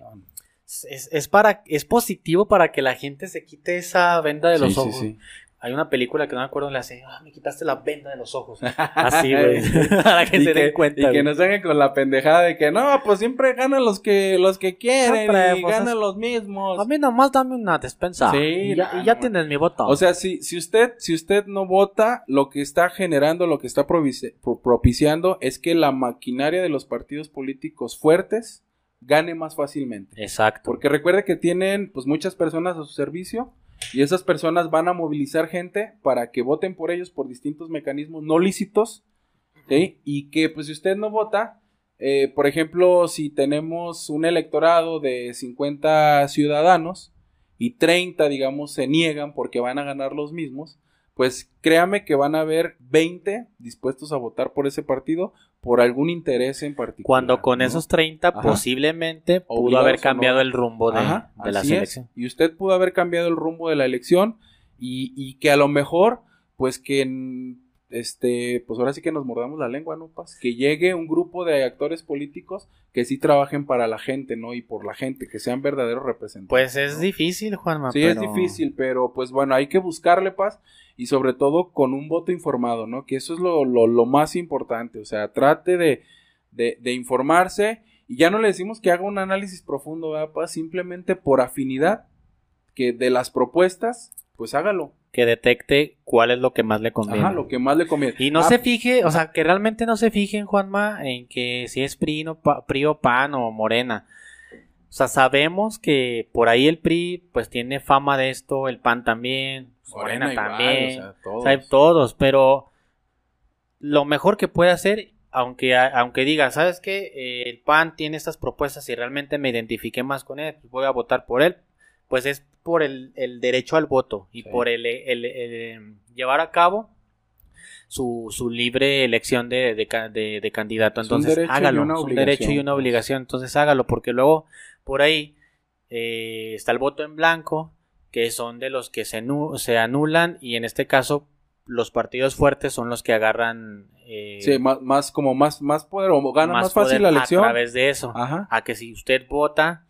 [SPEAKER 2] Es, es para, es positivo para que la gente se quite esa venda de los
[SPEAKER 1] sí,
[SPEAKER 2] ojos.
[SPEAKER 1] sí.
[SPEAKER 2] Hay una película que no me acuerdo, le hace, ah, me quitaste la venda de los ojos. Así, güey. para que
[SPEAKER 1] y
[SPEAKER 2] se
[SPEAKER 1] que,
[SPEAKER 2] den cuenta.
[SPEAKER 1] y que
[SPEAKER 2] güey.
[SPEAKER 1] nos hagan con la pendejada de que no, pues siempre ganan los que los que quieren
[SPEAKER 2] Siempre,
[SPEAKER 1] y
[SPEAKER 2] pues,
[SPEAKER 1] ganan
[SPEAKER 2] es-
[SPEAKER 1] los mismos.
[SPEAKER 2] A mí nomás dame una despensa.
[SPEAKER 1] Sí,
[SPEAKER 2] y ya,
[SPEAKER 1] no,
[SPEAKER 2] y ya
[SPEAKER 1] no.
[SPEAKER 2] tienes mi voto.
[SPEAKER 1] O sea, si, si usted si usted no vota, lo que está generando, lo que está propiciando es que la maquinaria de los partidos políticos fuertes gane más fácilmente.
[SPEAKER 2] Exacto.
[SPEAKER 1] Porque recuerde que tienen pues muchas personas a su servicio y esas personas van a movilizar gente para que voten por ellos por distintos mecanismos no lícitos, ¿sí? Y que pues si usted no vota, eh, por ejemplo, si tenemos un electorado de 50 ciudadanos y 30, digamos, se niegan porque van a ganar los mismos, pues créame que van a haber 20 dispuestos a votar por ese partido por algún interés en particular.
[SPEAKER 2] Cuando con
[SPEAKER 1] ¿no?
[SPEAKER 2] esos 30
[SPEAKER 1] Ajá.
[SPEAKER 2] posiblemente pudo
[SPEAKER 1] Obligados
[SPEAKER 2] haber
[SPEAKER 1] no.
[SPEAKER 2] cambiado el rumbo de,
[SPEAKER 1] Ajá,
[SPEAKER 2] de la
[SPEAKER 1] es.
[SPEAKER 2] selección.
[SPEAKER 1] Y usted pudo haber cambiado el rumbo de la elección y, y que a lo mejor, pues que en- este, pues ahora sí que nos mordamos la lengua, ¿no, Paz? Que llegue un grupo de actores políticos que sí trabajen para la gente, ¿no? Y por la gente, que sean verdaderos representantes.
[SPEAKER 2] Pues es
[SPEAKER 1] ¿no?
[SPEAKER 2] difícil, Juanma.
[SPEAKER 1] Sí, es
[SPEAKER 2] pero-
[SPEAKER 1] difícil, pero pues bueno, hay que buscarle paz y sobre todo con un voto informado, ¿no? Que eso es lo, lo, lo más importante, o sea, trate de, de, de informarse y ya no le decimos que haga un análisis profundo, ¿verdad, paz? Simplemente por afinidad que de las propuestas pues hágalo.
[SPEAKER 2] Que detecte cuál es lo que más le conviene.
[SPEAKER 1] Ajá, lo que más le conviene.
[SPEAKER 2] Y no
[SPEAKER 1] Ah,
[SPEAKER 2] se fije, o sea, que realmente no se fijen, Juanma, en que si es PRI, no, PRI o PAN o Morena. O sea, sabemos que por ahí el PRI pues tiene fama de esto, el PAN también, Morena,
[SPEAKER 1] igual,
[SPEAKER 2] también,
[SPEAKER 1] o sea, todos.
[SPEAKER 2] o sea, todos, pero lo mejor que puede hacer, aunque, aunque diga, ¿sabes qué? Eh, el PAN tiene estas propuestas y realmente me identifiqué más con él, pues voy a votar por él, pues es por el, el derecho al voto y
[SPEAKER 1] Sí.
[SPEAKER 2] por el, el- el llevar a cabo su, su libre elección de, de de- de candidato. Entonces, hágalo. es un derecho y una
[SPEAKER 1] pues.
[SPEAKER 2] obligación. Entonces, hágalo, porque luego por ahí eh, está el voto en blanco, que son de los que se, se anulan, y en este caso, los partidos fuertes son los que agarran. eh,
[SPEAKER 1] Sí, más, más como más, más poder, o gana más, fácil
[SPEAKER 2] poder
[SPEAKER 1] la elección.
[SPEAKER 2] A través de eso.
[SPEAKER 1] Ajá.
[SPEAKER 2] A que si usted vota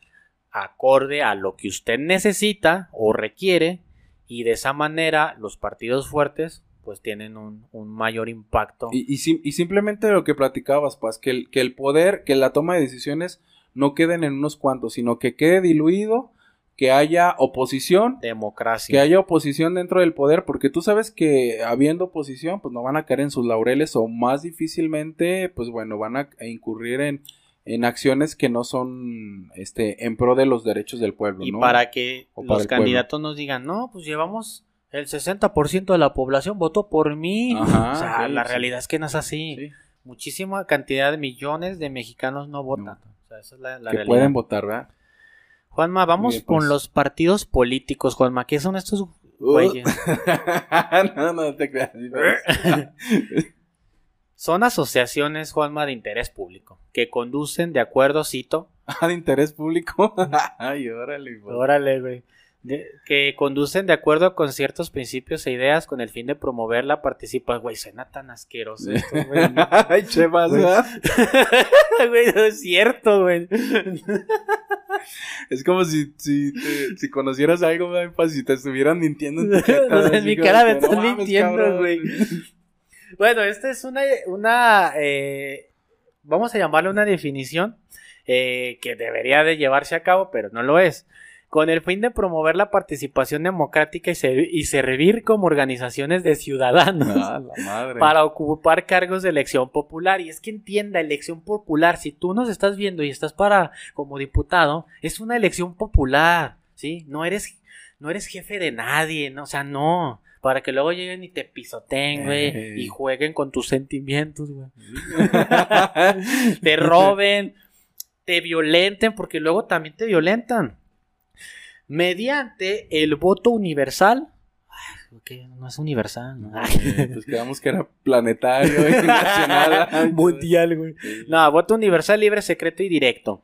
[SPEAKER 2] acorde a lo que usted necesita o requiere, y de esa manera los partidos fuertes pues tienen un, un mayor impacto.
[SPEAKER 1] Y, y, sim- y simplemente lo que platicabas, Paz, que el, que el poder, que la toma de decisiones no queden en unos cuantos, sino que quede diluido, que haya oposición,
[SPEAKER 2] democracia.
[SPEAKER 1] que haya oposición dentro del poder, porque tú sabes que habiendo oposición, pues no van a caer en sus laureles o más difícilmente, pues bueno, van a, a incurrir en, en acciones que no son este en pro de los derechos del pueblo,
[SPEAKER 2] Y
[SPEAKER 1] ¿no?
[SPEAKER 2] para que
[SPEAKER 1] O para
[SPEAKER 2] los
[SPEAKER 1] pueblo.
[SPEAKER 2] candidatos nos digan, no, pues llevamos el 60% de la población votó por mí.
[SPEAKER 1] Ajá,
[SPEAKER 2] o sea,
[SPEAKER 1] sí,
[SPEAKER 2] la
[SPEAKER 1] sí.
[SPEAKER 2] realidad es que no es así.
[SPEAKER 1] Sí,
[SPEAKER 2] Muchísima cantidad de millones de mexicanos no votan.
[SPEAKER 1] No.
[SPEAKER 2] O sea, esa es la, la
[SPEAKER 1] que
[SPEAKER 2] realidad.
[SPEAKER 1] pueden votar, ¿verdad?
[SPEAKER 2] Juanma, vamos
[SPEAKER 1] Bien,
[SPEAKER 2] con
[SPEAKER 1] pues.
[SPEAKER 2] los partidos políticos, Juanma. ¿Qué son estos güeyes?
[SPEAKER 1] no, no te creas.
[SPEAKER 2] Son asociaciones, Juanma, de interés público, que conducen de acuerdo, cito,
[SPEAKER 1] Ah, de interés público. Ay, órale. pues.
[SPEAKER 2] Órale, güey. De- que conducen de acuerdo con ciertos principios e ideas con el fin de promover la participación. Güey, suena tan asqueroso esto, güey.
[SPEAKER 1] Ay, che, vas,
[SPEAKER 2] Güey. Güey, no es cierto, güey.
[SPEAKER 1] Es como si, si, te- si conocieras algo, güey, si te estuvieran mintiendo en tu jeta,
[SPEAKER 2] O sea, en mi cara me estás mintiendo, güey. Bueno, esta es una, una eh, vamos a llamarle una definición eh, que debería de llevarse a cabo, pero no lo es. Con el fin de promover la participación democrática y, ser- y servir como organizaciones de ciudadanos.
[SPEAKER 1] Ah, la madre.
[SPEAKER 2] para ocupar cargos de elección popular. Y es que entienda, elección popular, si tú nos estás viendo y estás para como diputado, es una elección popular, ¿sí? No eres, no eres jefe de nadie, ¿no? O sea, no. Para que luego lleguen y te pisoteen, güey,
[SPEAKER 1] Ey.
[SPEAKER 2] y jueguen con tus sentimientos, güey. te roben, te violenten, porque luego también te violentan. Mediante el voto universal. Ay, ¿qué? No es universal. ¿no?
[SPEAKER 1] Eh, pues quedamos que era planetario y nacional.
[SPEAKER 2] Mundial, güey. No, voto universal, libre, secreto y directo.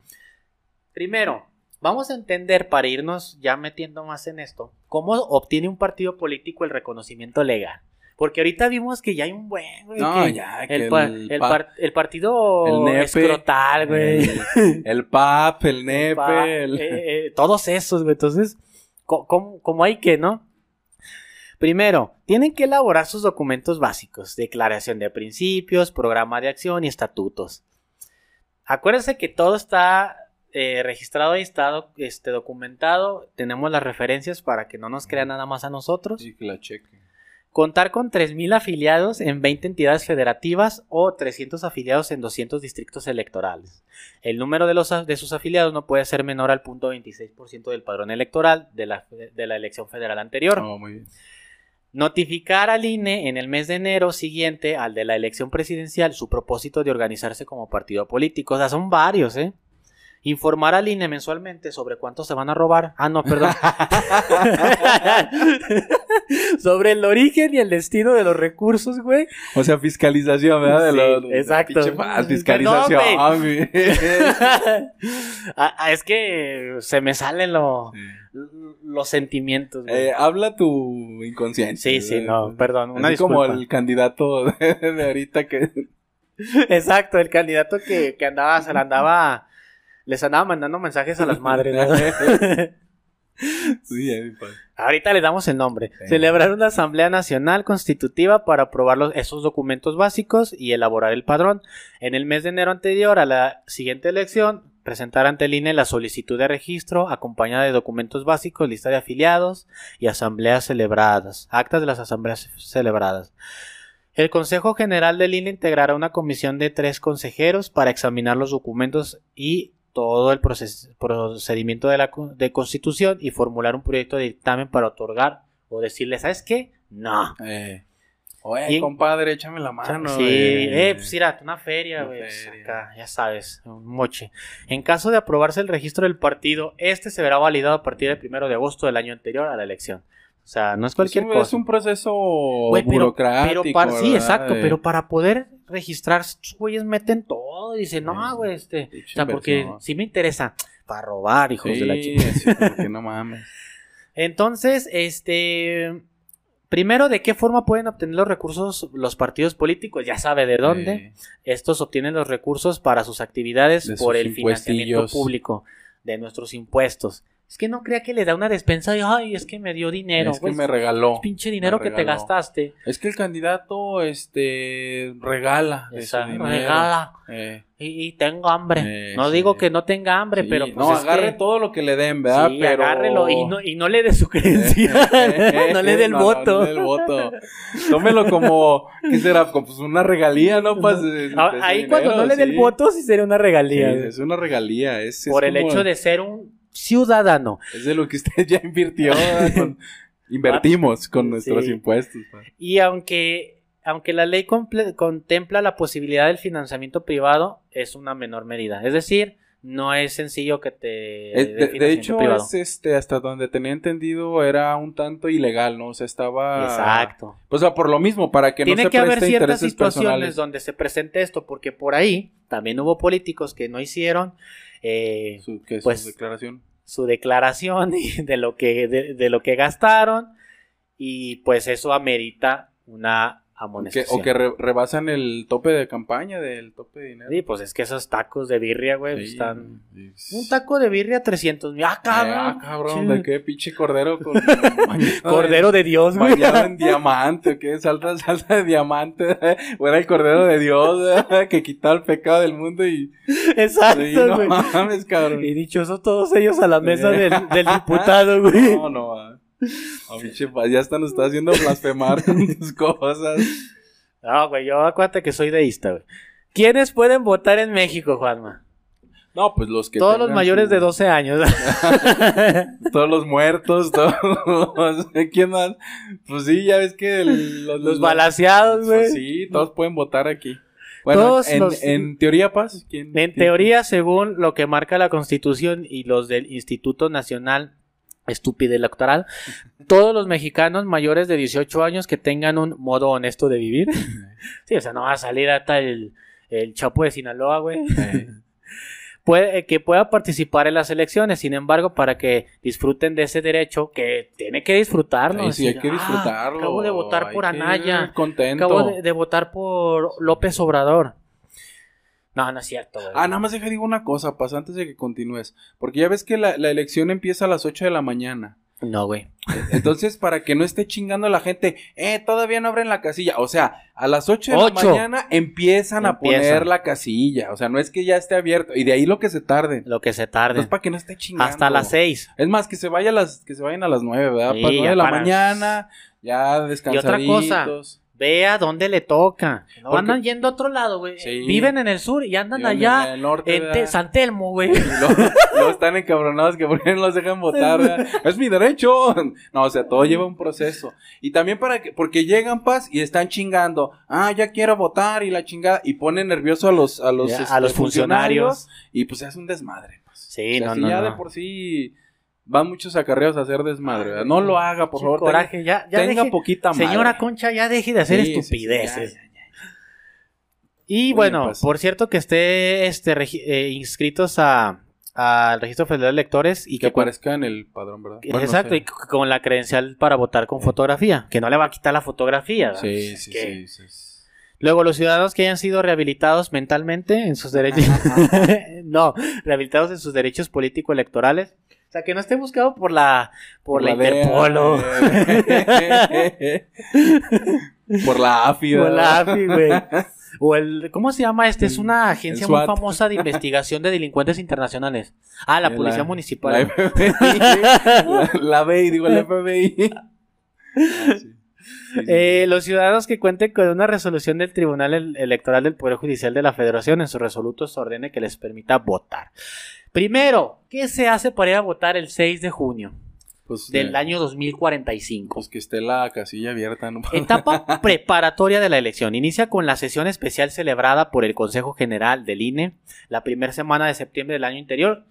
[SPEAKER 2] Primero, vamos a entender, para irnos ya metiendo más en esto, cómo obtiene un partido político el reconocimiento legal. Porque ahorita vimos que ya hay un buen, güey.
[SPEAKER 1] No,
[SPEAKER 2] que
[SPEAKER 1] ya, que
[SPEAKER 2] el, pa-
[SPEAKER 1] el
[SPEAKER 2] el
[SPEAKER 1] pa-
[SPEAKER 2] par- el partido
[SPEAKER 1] el nepe,
[SPEAKER 2] escrotal, güey.
[SPEAKER 1] El, PAP, el NEPE,
[SPEAKER 2] Pa-
[SPEAKER 1] el-
[SPEAKER 2] eh, eh, todos esos, güey. Entonces, co- ¿cómo, cómo hay que, no? Primero, tienen que elaborar sus documentos básicos, declaración de principios, programa de acción y estatutos. Acuérdense que todo está eh, registrado y está este, documentado. Tenemos las referencias para que no nos crean nada más a nosotros.
[SPEAKER 1] Sí, que la cheque.
[SPEAKER 2] Contar con 3.000 afiliados en 20 entidades federativas o 300 afiliados en 200 distritos electorales. El número de, los, de sus afiliados no puede ser menor al punto 26% del padrón electoral de la, de la elección federal anterior.
[SPEAKER 1] Oh, muy bien.
[SPEAKER 2] Notificar al INE en el mes de enero siguiente al de la elección presidencial su propósito de organizarse como partido político. O sea, son varios, ¿eh? Informar al INE mensualmente sobre cuánto se van a robar. Ah, no, perdón. sobre el origen y el destino de los recursos, güey.
[SPEAKER 1] O sea, fiscalización, ¿verdad? De
[SPEAKER 2] Sí,
[SPEAKER 1] lo- de-
[SPEAKER 2] exacto.
[SPEAKER 1] paz, fiscalización.
[SPEAKER 2] No,
[SPEAKER 1] güey.
[SPEAKER 2] Ah, ah, es que se me salen lo- los sentimientos, güey.
[SPEAKER 1] Eh, habla tu inconsciencia.
[SPEAKER 2] sí, sí, no, perdón. Una
[SPEAKER 1] Así como el candidato de, de ahorita que...
[SPEAKER 2] Exacto, el candidato que, que andaba, se la andaba, les andaba mandando mensajes a las madres.
[SPEAKER 1] Sí, ahí, pa.
[SPEAKER 2] Ahorita le damos el nombre.
[SPEAKER 1] Sí.
[SPEAKER 2] Celebrar una asamblea nacional constitutiva para aprobar los- esos documentos básicos y elaborar el padrón. En el mes de enero anterior a la siguiente elección, presentar ante el INE la solicitud de registro acompañada de documentos básicos, lista de afiliados y asambleas celebradas, actas de las asambleas celebradas. El Consejo General del INE integrará una comisión de tres consejeros para examinar los documentos y todo el proces- procedimiento de la de constitución y formular un proyecto de dictamen para otorgar o decirle, ¿sabes qué? No.
[SPEAKER 1] Eh. Oye,
[SPEAKER 2] Y-
[SPEAKER 1] compadre, échame la mano.
[SPEAKER 2] sí,
[SPEAKER 1] güey.
[SPEAKER 2] eh, pues mira, una feria, güey. pues, ya sabes, un moche. En caso de aprobarse el registro del partido, este se verá validado a partir del primero de agosto del año anterior a la elección. O sea, no es cualquier
[SPEAKER 1] es un,
[SPEAKER 2] cosa.
[SPEAKER 1] Es un proceso
[SPEAKER 2] Güey, pero-
[SPEAKER 1] burocrático.
[SPEAKER 2] pero para- sí, exacto, pero para poder registrar, estos güeyes meten todo y dicen, no, güey, este, o sea, porque
[SPEAKER 1] inversión.
[SPEAKER 2] sí me interesa, para robar, hijos
[SPEAKER 1] Sí,
[SPEAKER 2] de la chica.
[SPEAKER 1] sí, porque no mames.
[SPEAKER 2] Entonces, este, primero, ¿de qué forma pueden obtener los recursos los partidos políticos? Ya sabe de dónde.
[SPEAKER 1] Eh,
[SPEAKER 2] Estos obtienen los recursos para sus actividades
[SPEAKER 1] De
[SPEAKER 2] por
[SPEAKER 1] sus
[SPEAKER 2] el financiamiento público de nuestros impuestos. Es que no crea que le da una despensa y, ay, es que me dio dinero.
[SPEAKER 1] es que
[SPEAKER 2] güey,
[SPEAKER 1] me regaló.
[SPEAKER 2] pinche dinero que te gastaste.
[SPEAKER 1] Es que el candidato, este, regala. dinero.
[SPEAKER 2] regala.
[SPEAKER 1] Eh,
[SPEAKER 2] Y, y tengo hambre.
[SPEAKER 1] Eh,
[SPEAKER 2] no
[SPEAKER 1] sí.
[SPEAKER 2] digo que no tenga hambre,
[SPEAKER 1] sí,
[SPEAKER 2] pero pues
[SPEAKER 1] no,
[SPEAKER 2] es
[SPEAKER 1] agarre
[SPEAKER 2] que-
[SPEAKER 1] todo lo que le den, ¿verdad?
[SPEAKER 2] Sí,
[SPEAKER 1] pero...
[SPEAKER 2] agárrelo y no, y no le dé su credencial. no le dé el
[SPEAKER 1] No,
[SPEAKER 2] voto.
[SPEAKER 1] no le dé el voto. Tómelo como, ¿qué será? Como pues una regalía, ¿no? Pues,
[SPEAKER 2] Ah, Ahí cuando
[SPEAKER 1] dinero,
[SPEAKER 2] no le dé el voto sí sería una
[SPEAKER 1] Sí,
[SPEAKER 2] regalía.
[SPEAKER 1] es una regalía. Es, es
[SPEAKER 2] por el
[SPEAKER 1] como-
[SPEAKER 2] hecho de ser un ciudadano.
[SPEAKER 1] Es de lo que usted ya invirtió. Con- invertimos con nuestros
[SPEAKER 2] Sí.
[SPEAKER 1] impuestos.
[SPEAKER 2] Y aunque, aunque la ley contempla la posibilidad del financiamiento privado, es una menor medida. Es decir, no es sencillo que te...
[SPEAKER 1] Eh, de, hecho, es este, hasta donde tenía entendido, era un tanto ilegal, ¿no? O sea, estaba.
[SPEAKER 2] Exacto.
[SPEAKER 1] O sea, por lo mismo, para que
[SPEAKER 2] Tiene
[SPEAKER 1] no se
[SPEAKER 2] que haber ciertas situaciones
[SPEAKER 1] personales.
[SPEAKER 2] donde se presente esto, porque por ahí también hubo políticos que no hicieron eh,
[SPEAKER 1] Su, que
[SPEAKER 2] pues,
[SPEAKER 1] su declaración.
[SPEAKER 2] su declaración y de lo que de, de lo que gastaron y pues eso amerita una amonestación.
[SPEAKER 1] o que re- rebasan el tope de campaña del tope de dinero.
[SPEAKER 2] Sí, pues es que esos tacos de birria, güey,
[SPEAKER 1] Sí,
[SPEAKER 2] están...
[SPEAKER 1] sí.
[SPEAKER 2] Un taco de birria 300 mil. ¡Ah,
[SPEAKER 1] Eh,
[SPEAKER 2] cabrón!
[SPEAKER 1] ah, cabrón,
[SPEAKER 2] Sí.
[SPEAKER 1] ¿de qué pinche cordero con
[SPEAKER 2] Cordero de Dios, güey.
[SPEAKER 1] bañado en diamante, ¿o qué? Salta, salta de diamante, o era el cordero de Dios, que quitaba el pecado del mundo y...
[SPEAKER 2] Exacto,
[SPEAKER 1] Sí, no
[SPEAKER 2] güey.
[SPEAKER 1] mames, cabrón.
[SPEAKER 2] Y dichosos todos ellos a la mesa del, del diputado, güey.
[SPEAKER 1] No, no, pa- ya hasta nos está haciendo blasfemar con tus cosas.
[SPEAKER 2] No, güey, yo acuérdate que soy deísta, güey. ¿Quiénes pueden votar en México, Juanma?
[SPEAKER 1] No, pues los que
[SPEAKER 2] Todos los mayores
[SPEAKER 1] su-
[SPEAKER 2] de 12 años.
[SPEAKER 1] Todos los muertos, todos... ¿Quién más? Pues sí, ya ves que el- los,
[SPEAKER 2] los balaseados, güey.
[SPEAKER 1] Pues sí, todos pueden votar aquí. Bueno,
[SPEAKER 2] Todos
[SPEAKER 1] en,
[SPEAKER 2] los-
[SPEAKER 1] en teoría, Paz, ¿quién?
[SPEAKER 2] En teoría, según lo que marca la Constitución y los del Instituto Nacional Estúpido Electoral, todos los mexicanos mayores de 18 años que tengan un modo honesto de vivir. Sí, o sea, no va a salir hasta el, el Chapo de Sinaloa, güey.
[SPEAKER 1] Eh,
[SPEAKER 2] Puede, que pueda participar en las elecciones, sin embargo, para que disfruten de ese derecho, que tiene que disfrutarlo.
[SPEAKER 1] sí, sí, hay que
[SPEAKER 2] "Ah,
[SPEAKER 1] disfrutarlo.
[SPEAKER 2] acabo de votar por Anaya. Acabo de, de votar por López Obrador. No, no es cierto, güey.
[SPEAKER 1] Ah, nada más deja digo una cosa, Paz, antes de que continúes. Porque ya ves que la, la elección empieza a las 8 de la mañana.
[SPEAKER 2] No, güey.
[SPEAKER 1] Entonces, para que no esté chingando la gente, eh, todavía no abren la casilla. O sea, a las 8 de
[SPEAKER 2] Ocho.
[SPEAKER 1] la mañana empiezan a
[SPEAKER 2] Empiezan.
[SPEAKER 1] poner la casilla. O sea, no es que ya esté abierto. Y de ahí lo que se tarde.
[SPEAKER 2] Lo que se tarde.
[SPEAKER 1] Entonces, para que no esté chingando.
[SPEAKER 2] Hasta las 6.
[SPEAKER 1] Es más, que se vaya a las, que se vayan a las 9, ¿verdad?
[SPEAKER 2] Sí,
[SPEAKER 1] para las 9
[SPEAKER 2] ya
[SPEAKER 1] de la
[SPEAKER 2] para-
[SPEAKER 1] mañana, ya
[SPEAKER 2] Y otra
[SPEAKER 1] descansaditos.
[SPEAKER 2] cosa, Vea dónde le toca. No
[SPEAKER 1] Porque-
[SPEAKER 2] andan yendo a otro lado, güey.
[SPEAKER 1] Sí.
[SPEAKER 2] Viven en el sur y andan
[SPEAKER 1] Viven
[SPEAKER 2] allá
[SPEAKER 1] en el norte,
[SPEAKER 2] en. San Telmo, güey.
[SPEAKER 1] Luego, están encabronados que por qué no los dejan votar. ¿verdad? Es mi derecho. No, o sea, todo lleva un proceso. Y también para que, porque llegan paz y están chingando. Ah, ya quiero votar y la chingada. Y ponen nervioso a los, a los,
[SPEAKER 2] Ya,
[SPEAKER 1] este,
[SPEAKER 2] a los funcionarios.
[SPEAKER 1] Y pues es un desmadre. pues.
[SPEAKER 2] Sí,
[SPEAKER 1] O sea,
[SPEAKER 2] no,
[SPEAKER 1] si
[SPEAKER 2] no,
[SPEAKER 1] ya
[SPEAKER 2] no.
[SPEAKER 1] de por sí van muchos acarreos a hacer desmadre. ¿verdad? No lo haga, por favor.
[SPEAKER 2] coraje, ya, ya
[SPEAKER 1] tenga
[SPEAKER 2] deje-
[SPEAKER 1] poquita madre.
[SPEAKER 2] Señora Concha, ya deje de hacer
[SPEAKER 1] Sí, sí, sí,
[SPEAKER 2] estupideces. Y
[SPEAKER 1] Oye,
[SPEAKER 2] bueno,
[SPEAKER 1] pues.
[SPEAKER 2] por cierto que esté este, eh, inscritos a al registro federal de electores y
[SPEAKER 1] Que
[SPEAKER 2] que, con-
[SPEAKER 1] aparezca en el padrón, ¿verdad? Bueno,
[SPEAKER 2] exacto y con la credencial para votar con fotografía, que no le va a quitar la fotografía. ¿verdad?
[SPEAKER 1] Sí, sí,
[SPEAKER 2] que-
[SPEAKER 1] sí, sí.
[SPEAKER 2] Luego los ciudadanos que hayan sido rehabilitados mentalmente en sus derechos, no, rehabilitados en sus derechos político electorales, o sea que no esté buscado por la por, la,
[SPEAKER 1] eh. por la AFI,
[SPEAKER 2] por la. AFI, güey. O el, ¿cómo se llama este? Es una agencia muy famosa de investigación de delincuentes internacionales. Ah, la
[SPEAKER 1] Eh,
[SPEAKER 2] policía
[SPEAKER 1] La
[SPEAKER 2] municipal.
[SPEAKER 1] FBI. la, la BI, digo, el FBI. Ah, sí. Sí, sí.
[SPEAKER 2] Eh, los ciudadanos que cuenten con una resolución del Tribunal El- Electoral del Poder Judicial de la Federación en sus resolutos ordene que les permita votar. Primero, ¿qué se hace para ir a votar el 6 de junio
[SPEAKER 1] Pues,
[SPEAKER 2] del
[SPEAKER 1] eh,
[SPEAKER 2] año 2045?
[SPEAKER 1] Pues que esté la casilla abierta, ¿no?
[SPEAKER 2] Etapa preparatoria de la elección. Inicia con la sesión especial celebrada por el Consejo General del INE la primera semana de septiembre del año anterior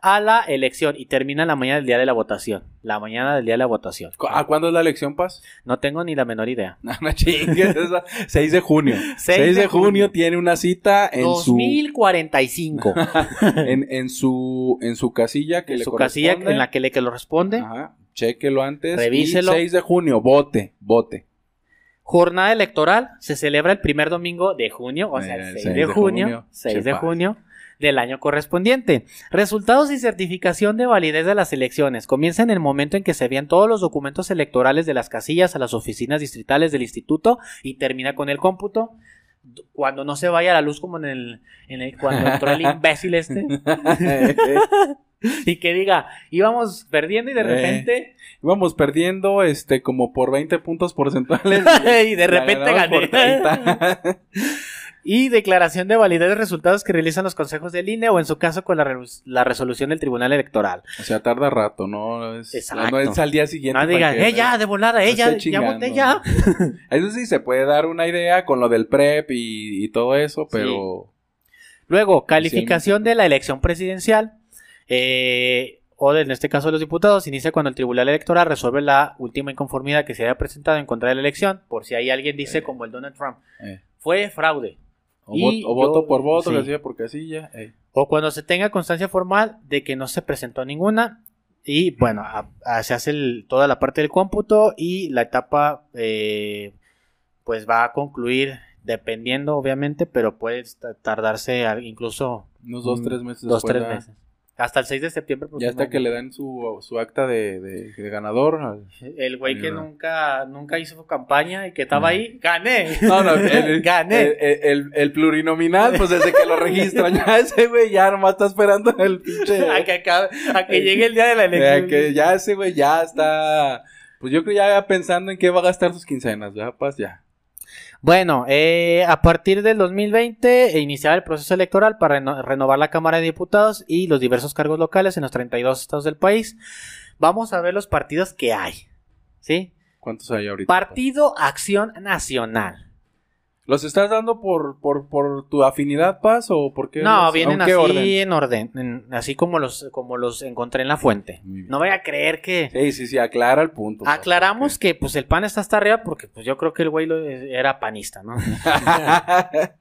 [SPEAKER 2] a la elección y termina la mañana del día de la votación. La mañana del día de la votación.
[SPEAKER 1] ¿A cuándo es la elección, Paz?
[SPEAKER 2] No tengo ni la menor idea.
[SPEAKER 1] No, no chingues, esa- 6 de junio. 6,
[SPEAKER 2] 6
[SPEAKER 1] de, junio,
[SPEAKER 2] junio.
[SPEAKER 1] tiene una cita en su
[SPEAKER 2] 2045.
[SPEAKER 1] en, en su en su casilla que
[SPEAKER 2] en
[SPEAKER 1] le
[SPEAKER 2] su casilla en la que le que lo responde.
[SPEAKER 1] Ajá, chéquelo antes.
[SPEAKER 2] Revíselo.
[SPEAKER 1] Y 6 de junio, vote, vote.
[SPEAKER 2] Jornada electoral se celebra el primer domingo de junio, o sea, el
[SPEAKER 1] Eh,
[SPEAKER 2] 6,
[SPEAKER 1] 6
[SPEAKER 2] de
[SPEAKER 1] de
[SPEAKER 2] junio,
[SPEAKER 1] junio.
[SPEAKER 2] 6 de junio del año correspondiente. Resultados y certificación de validez de las elecciones. Comienza en el momento en que se envían todos los documentos electorales de las casillas a las oficinas distritales del instituto y termina con el cómputo. Cuando no se vaya la luz como en el, en el cuando entró el imbécil este y que diga íbamos perdiendo y de
[SPEAKER 1] Eh.
[SPEAKER 2] repente
[SPEAKER 1] Íbamos perdiendo este como por 20 puntos porcentuales.
[SPEAKER 2] y de repente gané.
[SPEAKER 1] Por 30.
[SPEAKER 2] Y declaración de validez de resultados que realizan los consejos del INE o en su caso con la, re- la resolución del Tribunal Electoral.
[SPEAKER 1] o sea, tarda rato, ¿no? Es,
[SPEAKER 2] Exacto.
[SPEAKER 1] No es al día siguiente.
[SPEAKER 2] No digan,
[SPEAKER 1] que-
[SPEAKER 2] eh, ya, de volada, eh,
[SPEAKER 1] no
[SPEAKER 2] ya, voté ya.
[SPEAKER 1] Eso sí se puede dar una idea con lo del PREP y, y todo eso, pero
[SPEAKER 2] Luego, calificación de la elección presidencial. eh, o en este caso de los diputados, inicia cuando el Tribunal Electoral resuelve la última inconformidad que se haya presentado en contra de la elección, por si hay alguien dice,
[SPEAKER 1] Eh.
[SPEAKER 2] como el Donald Trump,
[SPEAKER 1] eh,
[SPEAKER 2] fue fraude.
[SPEAKER 1] O,
[SPEAKER 2] Y
[SPEAKER 1] voto, o voto
[SPEAKER 2] yo-
[SPEAKER 1] por voto,
[SPEAKER 2] sí.
[SPEAKER 1] casilla por casilla.
[SPEAKER 2] O cuando se tenga constancia formal de que no se presentó ninguna. Y bueno, a- a- se hace el- toda la parte del cómputo y la etapa eh, pues va a concluir dependiendo obviamente, pero puede ta- tardarse incluso
[SPEAKER 1] Unos dos, tres meses
[SPEAKER 2] dos, tres meses. Hasta el 6 de septiembre.
[SPEAKER 1] Ya hasta que le dan su, su acta de, de- de ganador. al-
[SPEAKER 2] El güey que nunca, nunca hizo campaña y que estaba
[SPEAKER 1] Ajá.
[SPEAKER 2] ahí, gané.
[SPEAKER 1] No, no, el,
[SPEAKER 2] gané.
[SPEAKER 1] el, el- el plurinominal, pues desde que lo registran, ya ese güey ya nomás está esperando el pinche.
[SPEAKER 2] a que, acabe- a que llegue el día de la elección.
[SPEAKER 1] que ya ese güey ya está. Pues yo creo ya pensando en qué va a gastar sus quincenas, ya, pues ya.
[SPEAKER 2] Bueno, eh, a partir del 2020 e iniciar el proceso electoral para reno- renovar la Cámara de Diputados y los diversos cargos locales en los 32 estados del país. Vamos a ver los partidos que hay. ¿Sí?
[SPEAKER 1] ¿Cuántos hay ahorita?
[SPEAKER 2] Partido Acción Nacional.
[SPEAKER 1] ¿Los estás dando por, por, por tu afinidad, Paz, o por qué?
[SPEAKER 2] No,
[SPEAKER 1] los-
[SPEAKER 2] vienen
[SPEAKER 1] ¿en
[SPEAKER 2] así
[SPEAKER 1] orden?
[SPEAKER 2] en orden, en- así como los, como los encontré en la fuente. No voy a creer que...
[SPEAKER 1] Sí, sí, sí, aclara el punto. Paz,
[SPEAKER 2] Aclaramos que pues el PAN está hasta arriba porque pues yo creo que el güey lo- era panista, ¿no?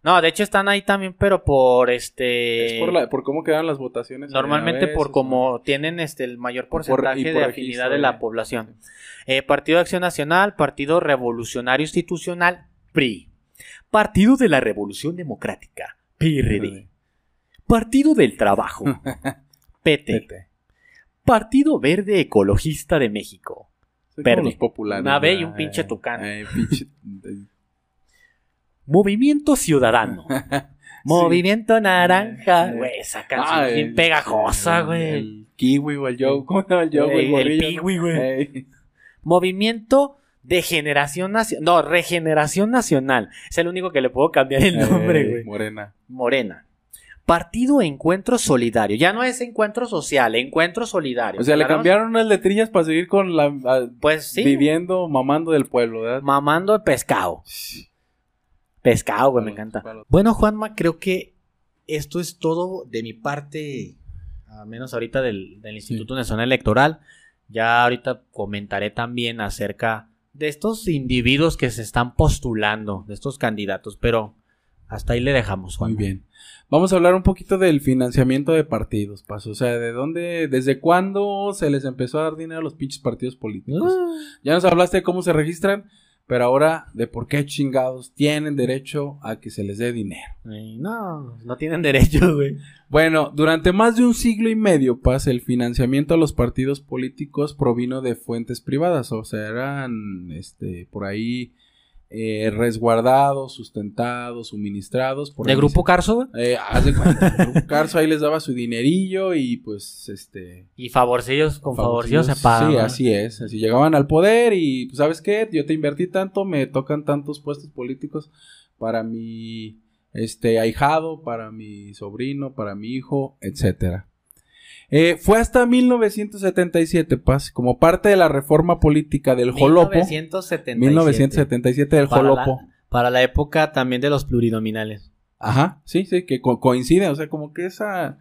[SPEAKER 2] No, de hecho están ahí también, pero por este...
[SPEAKER 1] es por, la, por cómo quedan las votaciones.
[SPEAKER 2] Normalmente por como tienen este el mayor
[SPEAKER 1] por-
[SPEAKER 2] porcentaje
[SPEAKER 1] por
[SPEAKER 2] de afinidad de
[SPEAKER 1] de-
[SPEAKER 2] la población. Eh, Partido de Acción Nacional, Partido Revolucionario Institucional, PRI. Partido de la Revolución Democrática, PRD. Partido del Trabajo, PT. Partido Verde Ecologista de México. Verde.
[SPEAKER 1] los populares.
[SPEAKER 2] Una B y un pinche tucán.
[SPEAKER 1] pinche-
[SPEAKER 2] Movimiento Ciudadano. Movimiento Naranja. Güey, esa canción
[SPEAKER 1] Ah,
[SPEAKER 2] bien
[SPEAKER 1] el-
[SPEAKER 2] pegajosa, güey.
[SPEAKER 1] El kiwi o el yo. ¿Cómo el yo?
[SPEAKER 2] Güey, el piwi, güey.
[SPEAKER 1] Ey.
[SPEAKER 2] Movimiento de Generación Nacional. No, Regeneración Nacional. Es el único que le puedo cambiar el nombre,
[SPEAKER 1] Ey,
[SPEAKER 2] güey.
[SPEAKER 1] Morena.
[SPEAKER 2] Morena. Partido Encuentro Solidario. Ya no es Encuentro Social, Encuentro Solidario.
[SPEAKER 1] O sea, le cambiaron unas letrillas para seguir con la. a-
[SPEAKER 2] Pues sí.
[SPEAKER 1] Viviendo, mamando del pueblo, ¿verdad?
[SPEAKER 2] Mamando de pescado. Pescado, güey, me encanta. Bueno, Juanma, creo que esto es todo de mi parte, al menos ahorita del, del Instituto Nacional Electoral. Ya ahorita comentaré también acerca de estos individuos que se están postulando, de estos candidatos, pero hasta ahí le dejamos, Juan.
[SPEAKER 1] Muy bien. Vamos a hablar un poquito del financiamiento de partidos, Paso. O sea, de dónde, desde cuándo se les empezó a dar dinero a los pinches partidos políticos. Ya nos hablaste de cómo se registran, pero ahora de por qué chingados tienen derecho a que se les dé dinero.
[SPEAKER 2] Ay, no, no tienen derecho, güey.
[SPEAKER 1] Bueno, durante más de un siglo y medio, Paz, el financiamiento a los partidos políticos provino de fuentes privadas, o sea, eran, este, por ahí eh, resguardados, sustentados, suministrados. Por
[SPEAKER 2] ¿De
[SPEAKER 1] el
[SPEAKER 2] Grupo Carso?
[SPEAKER 1] Eh, haz de cuenta, Grupo Carso ahí les daba su dinerillo y pues este...
[SPEAKER 2] Y favorcillos, con favorcillos se pagan.
[SPEAKER 1] Sí,
[SPEAKER 2] ¿no?
[SPEAKER 1] así es. Así llegaban al poder y, pues, ¿sabes qué? Yo te invertí tanto, me tocan tantos puestos políticos para mi este ahijado, para mi sobrino, para mi hijo, etcétera. Eh, fue hasta 1977, Paz, como parte de la reforma política del Jolopo.
[SPEAKER 2] 1977.
[SPEAKER 1] 1977 del
[SPEAKER 2] Para la-
[SPEAKER 1] Jolopo.
[SPEAKER 2] Para la época también de los plurinominales.
[SPEAKER 1] Ajá, sí, sí, que co- coincide, o sea, como que esa,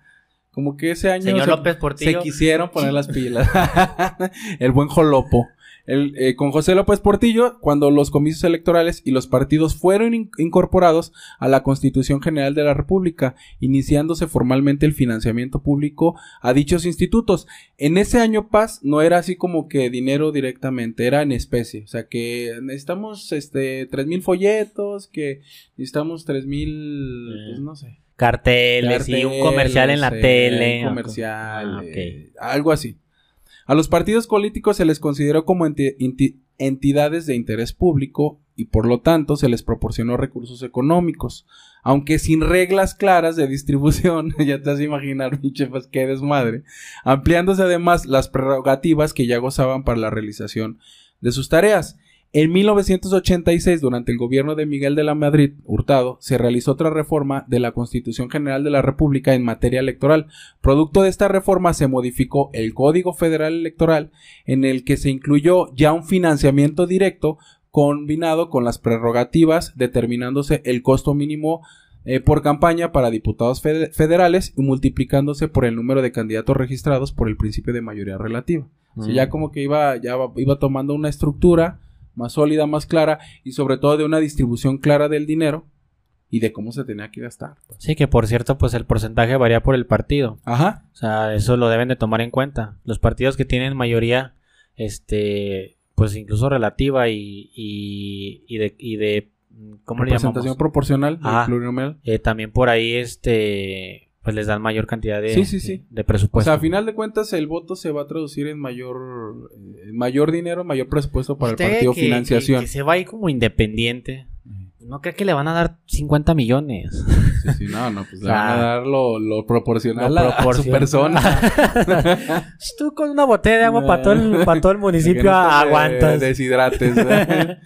[SPEAKER 1] como que ese año
[SPEAKER 2] Señor
[SPEAKER 1] se,
[SPEAKER 2] López
[SPEAKER 1] se quisieron poner las pilas. El buen Jolopo. El, eh, con José López Portillo, cuando los comicios electorales y los partidos fueron in- incorporados a la Constitución General de la República, iniciándose formalmente el financiamiento público a dichos institutos. En ese año Paz no era así como que dinero directamente, era en especie. O sea que necesitamos este tres mil folletos, que necesitamos tres mil,
[SPEAKER 2] Eh.
[SPEAKER 1] pues no sé.
[SPEAKER 2] Carteles, y un comercial en la
[SPEAKER 1] Carteles,
[SPEAKER 2] tele.
[SPEAKER 1] un comercial,
[SPEAKER 2] Ah,
[SPEAKER 1] eh, algo así. A los partidos políticos se les consideró como enti- enti- entidades de interés público y por lo tanto se les proporcionó recursos económicos, aunque sin reglas claras de distribución, ya te has de imaginar, pinche, pues qué desmadre, ampliándose además las prerrogativas que ya gozaban para la realización de sus tareas. En 1986, durante el gobierno de Miguel de la Madrid Hurtado, se realizó otra reforma de la Constitución General de la República en materia electoral. Producto de esta reforma se modificó el Código Federal Electoral, en el que se incluyó ya un financiamiento directo combinado con las prerrogativas, determinándose el costo mínimo eh, por campaña para diputados fede- federales y multiplicándose por el número de candidatos registrados por el principio de mayoría relativa. O sea,
[SPEAKER 2] Mm.
[SPEAKER 1] ya como que iba, ya iba tomando una estructura más sólida, más clara y sobre todo de una distribución clara del dinero y de cómo se tenía que gastar. pues.
[SPEAKER 2] Sí, que por cierto, pues el porcentaje varía por el partido.
[SPEAKER 1] Ajá.
[SPEAKER 2] O sea, eso lo deben de tomar en cuenta. Los partidos que tienen mayoría, este, pues incluso relativa y, y, y de, y de, ¿cómo le
[SPEAKER 1] Representación
[SPEAKER 2] llamamos?
[SPEAKER 1] proporcional,
[SPEAKER 2] Ajá.
[SPEAKER 1] el plurinominal.
[SPEAKER 2] Eh, también por ahí, este, pues les dan mayor cantidad de,
[SPEAKER 1] Sí, sí, sí.
[SPEAKER 2] de
[SPEAKER 1] O
[SPEAKER 2] presupuesto.
[SPEAKER 1] sea, a final de cuentas el voto se va a traducir en mayor eh, en mayor dinero, mayor presupuesto para el partido
[SPEAKER 2] que-
[SPEAKER 1] financiación.
[SPEAKER 2] Que, que se va ahí como independiente. No cree que le van a dar 50 millones.
[SPEAKER 1] Sí, sí, no, no, pues le
[SPEAKER 2] O sea,
[SPEAKER 1] van a dar lo, lo proporcional
[SPEAKER 2] Lo
[SPEAKER 1] a- a, su persona.
[SPEAKER 2] Tú con una botella de agua para todo el, para todo el municipio
[SPEAKER 1] no te
[SPEAKER 2] aguantas.
[SPEAKER 1] Deshidrates. ¿verdad?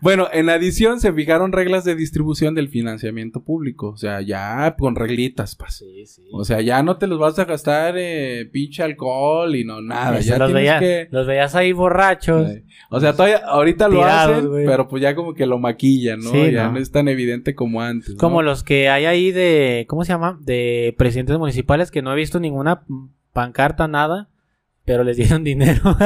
[SPEAKER 1] Bueno, en adición se fijaron reglas de distribución del financiamiento público. O sea, ya con reglitas.
[SPEAKER 2] Sí, sí.
[SPEAKER 1] O sea, ya no te los vas a gastar eh, pinche alcohol y no nada. Ya
[SPEAKER 2] los, veía-
[SPEAKER 1] que.
[SPEAKER 2] los veías ahí borrachos.
[SPEAKER 1] O sea, todavía, ahorita lo hacen,
[SPEAKER 2] güey.
[SPEAKER 1] pero pues ya como que lo maquillan, ¿no?
[SPEAKER 2] Sí,
[SPEAKER 1] ya
[SPEAKER 2] ¿no?
[SPEAKER 1] no. es tan evidente como antes. ¿no?
[SPEAKER 2] Como los que hay ahí de, ¿cómo se llama? De presidentes municipales que no he visto ninguna pancarta, nada, pero les dieron dinero.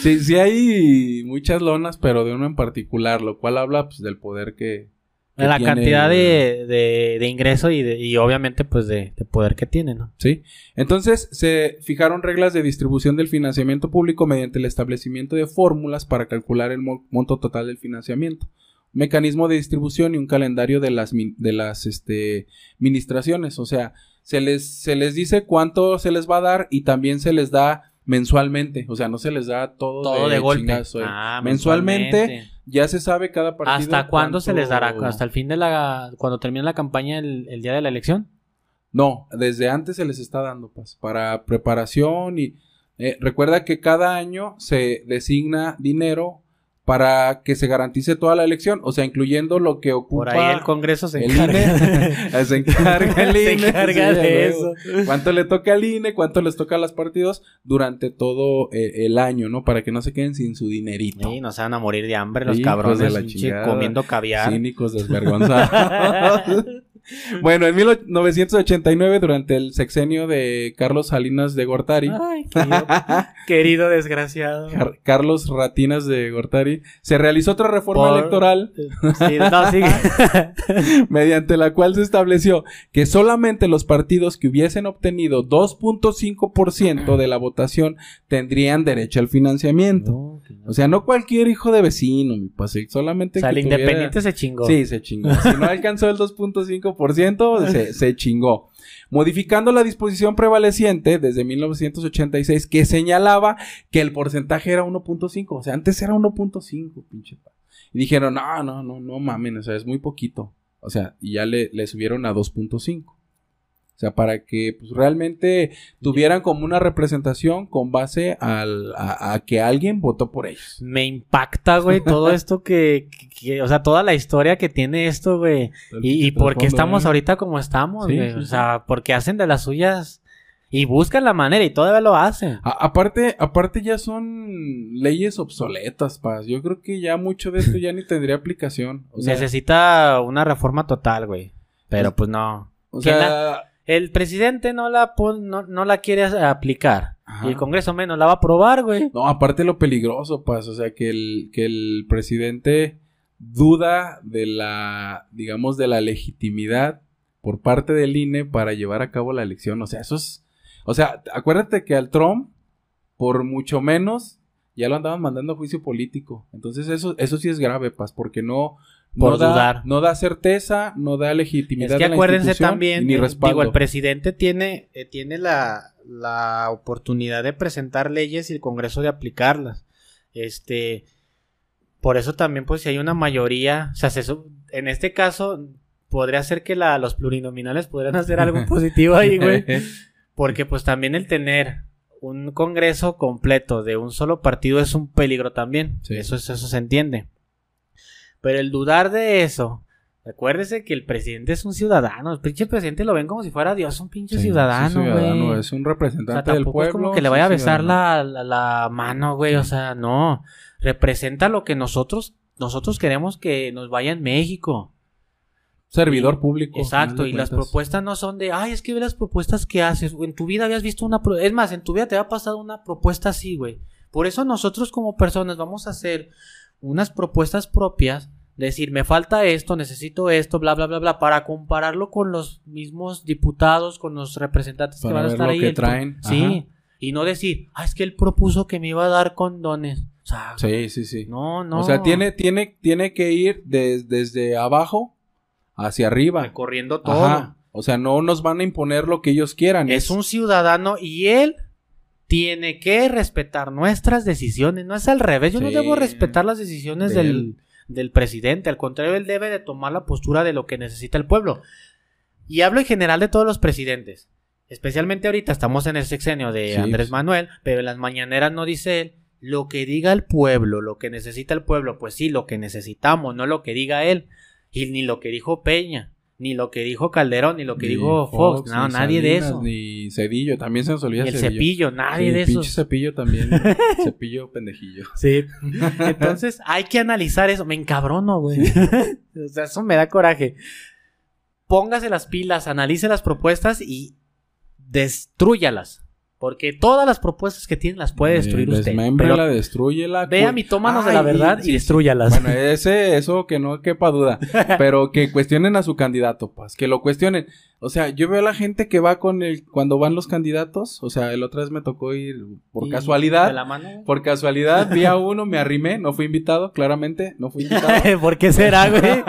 [SPEAKER 1] Sí, sí hay muchas lonas, pero de uno en particular, lo cual habla pues del poder que... que
[SPEAKER 2] de la
[SPEAKER 1] tiene
[SPEAKER 2] cantidad de, de, de ingreso y, de- y obviamente pues de, de poder que tiene, ¿no?
[SPEAKER 1] Sí. Entonces se fijaron reglas de distribución del financiamiento público mediante el establecimiento de fórmulas para calcular el mo- monto total del financiamiento, mecanismo de distribución y un calendario de las de las este ministraciones, o sea, se les se les dice cuánto se les va a dar y también se les da mensualmente, o sea, no se les da todo,
[SPEAKER 2] Todo de, golpe.
[SPEAKER 1] chingazo, eh.
[SPEAKER 2] Ah,
[SPEAKER 1] mensualmente, ya se sabe cada partido
[SPEAKER 2] ¿Hasta cuándo se les dará? ¿Hasta el fin de la... cuando termine la campaña el, el día de la elección?
[SPEAKER 1] No, desde antes se les está dando pues, para preparación y eh, recuerda que cada año se designa dinero para que se garantice toda la elección, o sea, incluyendo lo que ocupa
[SPEAKER 2] Por ahí el Congreso se
[SPEAKER 1] el
[SPEAKER 2] encarga.
[SPEAKER 1] INE, se encarga el
[SPEAKER 2] Se
[SPEAKER 1] INE,
[SPEAKER 2] encarga
[SPEAKER 1] sí,
[SPEAKER 2] de eso.
[SPEAKER 1] ¿Cuánto le toca al INE? ¿Cuánto les toca a los partidos durante todo eh, el año, no? Para que no se queden sin su dinerito.
[SPEAKER 2] Sí, no se van a morir de hambre los
[SPEAKER 1] Hijos
[SPEAKER 2] cabrones
[SPEAKER 1] de la chingada.
[SPEAKER 2] comiendo caviar.
[SPEAKER 1] Cínicos desvergonzados. bueno, en 1989, durante el sexenio de Carlos Salinas de Gortari,
[SPEAKER 2] Ay, querido, querido desgraciado.
[SPEAKER 1] Car- Carlos Ratinas de Gortari, se realizó otra reforma
[SPEAKER 2] Por-
[SPEAKER 1] electoral
[SPEAKER 2] Sí, no, sigue.
[SPEAKER 1] mediante la cual se estableció que solamente los partidos que hubiesen obtenido 2.5% de la votación tendrían derecho al financiamiento.
[SPEAKER 2] No, que no.
[SPEAKER 1] O sea, no cualquier hijo de vecino, mi pase, solamente
[SPEAKER 2] O sea,
[SPEAKER 1] que
[SPEAKER 2] el
[SPEAKER 1] tuviera-
[SPEAKER 2] independiente se chingó.
[SPEAKER 1] Sí, se chingó. Si no alcanzó el 2.5%, se, se chingó. Modificando la disposición prevaleciente desde 1986 que señalaba que el porcentaje era 1.5. O sea, antes era 1.5, pinche. Y dijeron, no, no, no, no mamen, o sea, es muy poquito. O sea, y ya le, le subieron a 2.5. O sea, para que pues, realmente tuvieran como una representación con base al, a, a que alguien votó por ellos.
[SPEAKER 2] Me impacta, güey, todo esto que, o sea, toda la historia que tiene esto, güey. Y, y por qué estamos ahorita como estamos,
[SPEAKER 1] Sí,
[SPEAKER 2] güey.
[SPEAKER 1] sí,
[SPEAKER 2] o
[SPEAKER 1] sí.
[SPEAKER 2] sea, porque hacen de las suyas y buscan la manera y todavía lo hacen.
[SPEAKER 1] A- aparte, aparte ya son leyes obsoletas, paz. Yo creo que ya mucho de esto ya ni tendría aplicación. O sea,
[SPEAKER 2] Necesita una reforma total, güey. Pero pues no.
[SPEAKER 1] o
[SPEAKER 2] ¿quién
[SPEAKER 1] sea,
[SPEAKER 2] El presidente no la no, no la quiere aplicar.
[SPEAKER 1] Ajá.
[SPEAKER 2] Y el Congreso menos la va a aprobar, güey.
[SPEAKER 1] no, aparte lo peligroso, paz. O sea, que el, que el presidente duda de la, digamos, de la legitimidad por parte del INE para llevar a cabo la elección. O sea, eso es, o sea, acuérdate que al Trump, por mucho menos, ya lo andaban mandando a juicio político. Entonces eso, eso sí es grave, paz, porque no,
[SPEAKER 2] Por
[SPEAKER 1] no da,
[SPEAKER 2] dudar.
[SPEAKER 1] no da certeza, no da legitimidad.
[SPEAKER 2] Es que
[SPEAKER 1] a la
[SPEAKER 2] acuérdense
[SPEAKER 1] institución
[SPEAKER 2] también,
[SPEAKER 1] ni respaldo.
[SPEAKER 2] digo, el presidente tiene, eh, tiene la, la oportunidad de presentar leyes y el Congreso de aplicarlas. Este, por eso también, pues, si hay una mayoría, o sea, se en este caso, podría ser que la, los plurinominales podrían hacer algo positivo ahí, güey. Porque, pues, también el tener un Congreso completo de un solo partido es un peligro también.
[SPEAKER 1] Sí.
[SPEAKER 2] Eso, es- eso se entiende. Pero el dudar de eso, acuérdese que el presidente es un ciudadano. El pinche presidente lo ven como si fuera Dios, un pinche
[SPEAKER 1] Sí,
[SPEAKER 2] ciudadano,
[SPEAKER 1] sí, ciudadano,
[SPEAKER 2] güey.
[SPEAKER 1] es un
[SPEAKER 2] O sea,
[SPEAKER 1] representante del
[SPEAKER 2] tampoco es
[SPEAKER 1] pueblo.
[SPEAKER 2] como que le vaya a besar
[SPEAKER 1] ciudadano.
[SPEAKER 2] la, la, la mano, güey. O sea, no. Representa lo que nosotros, nosotros queremos que nos vaya en México.
[SPEAKER 1] Servidor público.
[SPEAKER 2] Exacto, y las propuestas no son de, ay, es que ve las propuestas que haces. En tu vida habías visto una... pro- Es más, en tu vida te ha pasado una propuesta así, güey. Por eso nosotros como personas vamos a hacer unas propuestas propias. Decir, me falta esto, necesito esto, bla, bla, bla, bla, para compararlo con los mismos diputados, con los representantes que van a estar
[SPEAKER 1] lo
[SPEAKER 2] ahí.
[SPEAKER 1] que traen,
[SPEAKER 2] Sí. Y no decir, ah, es que él propuso que me iba a dar condones. O sea,
[SPEAKER 1] Sí, sí, sí.
[SPEAKER 2] no, no.
[SPEAKER 1] O sea, tiene, tiene, tiene que ir des- desde abajo hacia arriba.
[SPEAKER 2] Recorriendo todo.
[SPEAKER 1] Ajá. O sea, no nos van a imponer lo que ellos quieran.
[SPEAKER 2] Es un ciudadano y él tiene que respetar nuestras decisiones. No es al revés. Yo no debo respetar las decisiones
[SPEAKER 1] De
[SPEAKER 2] del. Del presidente. Al contrario, él debe de tomar la postura de lo que necesita el pueblo. Y hablo en general de todos los presidentes. Especialmente ahorita estamos en el sexenio de
[SPEAKER 1] Sí.
[SPEAKER 2] Andrés Manuel, pero en las mañaneras no dice él lo que diga el pueblo, lo que necesita el pueblo. Pues sí, lo que necesitamos, no lo que diga él. Y ni lo que dijo Peña, ni lo que dijo Calderón, ni lo que
[SPEAKER 1] Ni
[SPEAKER 2] dijo Fox. No,
[SPEAKER 1] ni
[SPEAKER 2] nadie de eso.
[SPEAKER 1] Ni Cedillo, también se nos olvida
[SPEAKER 2] el
[SPEAKER 1] Cedillo.
[SPEAKER 2] cepillo, nadie
[SPEAKER 1] Sí,
[SPEAKER 2] de
[SPEAKER 1] pinche
[SPEAKER 2] esos.
[SPEAKER 1] cepillo también. cepillo pendejillo.
[SPEAKER 2] Sí. Entonces hay que analizar eso. Me encabrono, güey. o sea, eso me da coraje. Póngase las pilas, analice las propuestas y destruyalas. Porque todas las propuestas que tienen las puede destruir
[SPEAKER 1] Eh,
[SPEAKER 2] usted.
[SPEAKER 1] Desmémbrala,
[SPEAKER 2] Pero
[SPEAKER 1] destrúyela.
[SPEAKER 2] vea mitómanos de
[SPEAKER 1] Ay,
[SPEAKER 2] la verdad y
[SPEAKER 1] sí, sí.
[SPEAKER 2] destruyalas.
[SPEAKER 1] Bueno, ese, eso que no quepa duda. Pero que cuestionen a su candidato, pues. Que lo cuestionen. O sea, yo veo a la gente que va con el. Cuando van los candidatos. O sea, el otra vez me tocó ir por
[SPEAKER 2] Y-
[SPEAKER 1] casualidad.
[SPEAKER 2] de la mano.
[SPEAKER 1] Por casualidad vi a uno, me arrimé, no fui invitado, claramente, no fui invitado.
[SPEAKER 2] ¿Por qué será, güey?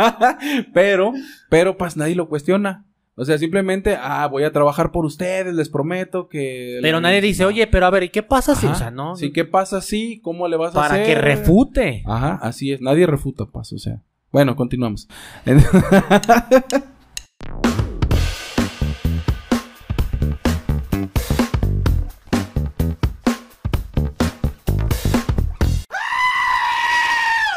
[SPEAKER 1] pero, pero pues nadie lo cuestiona. O sea, simplemente, ah, voy a trabajar por ustedes, les prometo que...
[SPEAKER 2] Pero nadie dice, oye, pero a ver, ¿y qué pasa si?
[SPEAKER 1] Ajá.
[SPEAKER 2] O sea, no.
[SPEAKER 1] Sí, ¿qué pasa si? ¿Cómo le vas a
[SPEAKER 2] para
[SPEAKER 1] hacer?
[SPEAKER 2] que refute.
[SPEAKER 1] Ajá, así es. Nadie refuta, pues, o sea. Bueno, continuamos.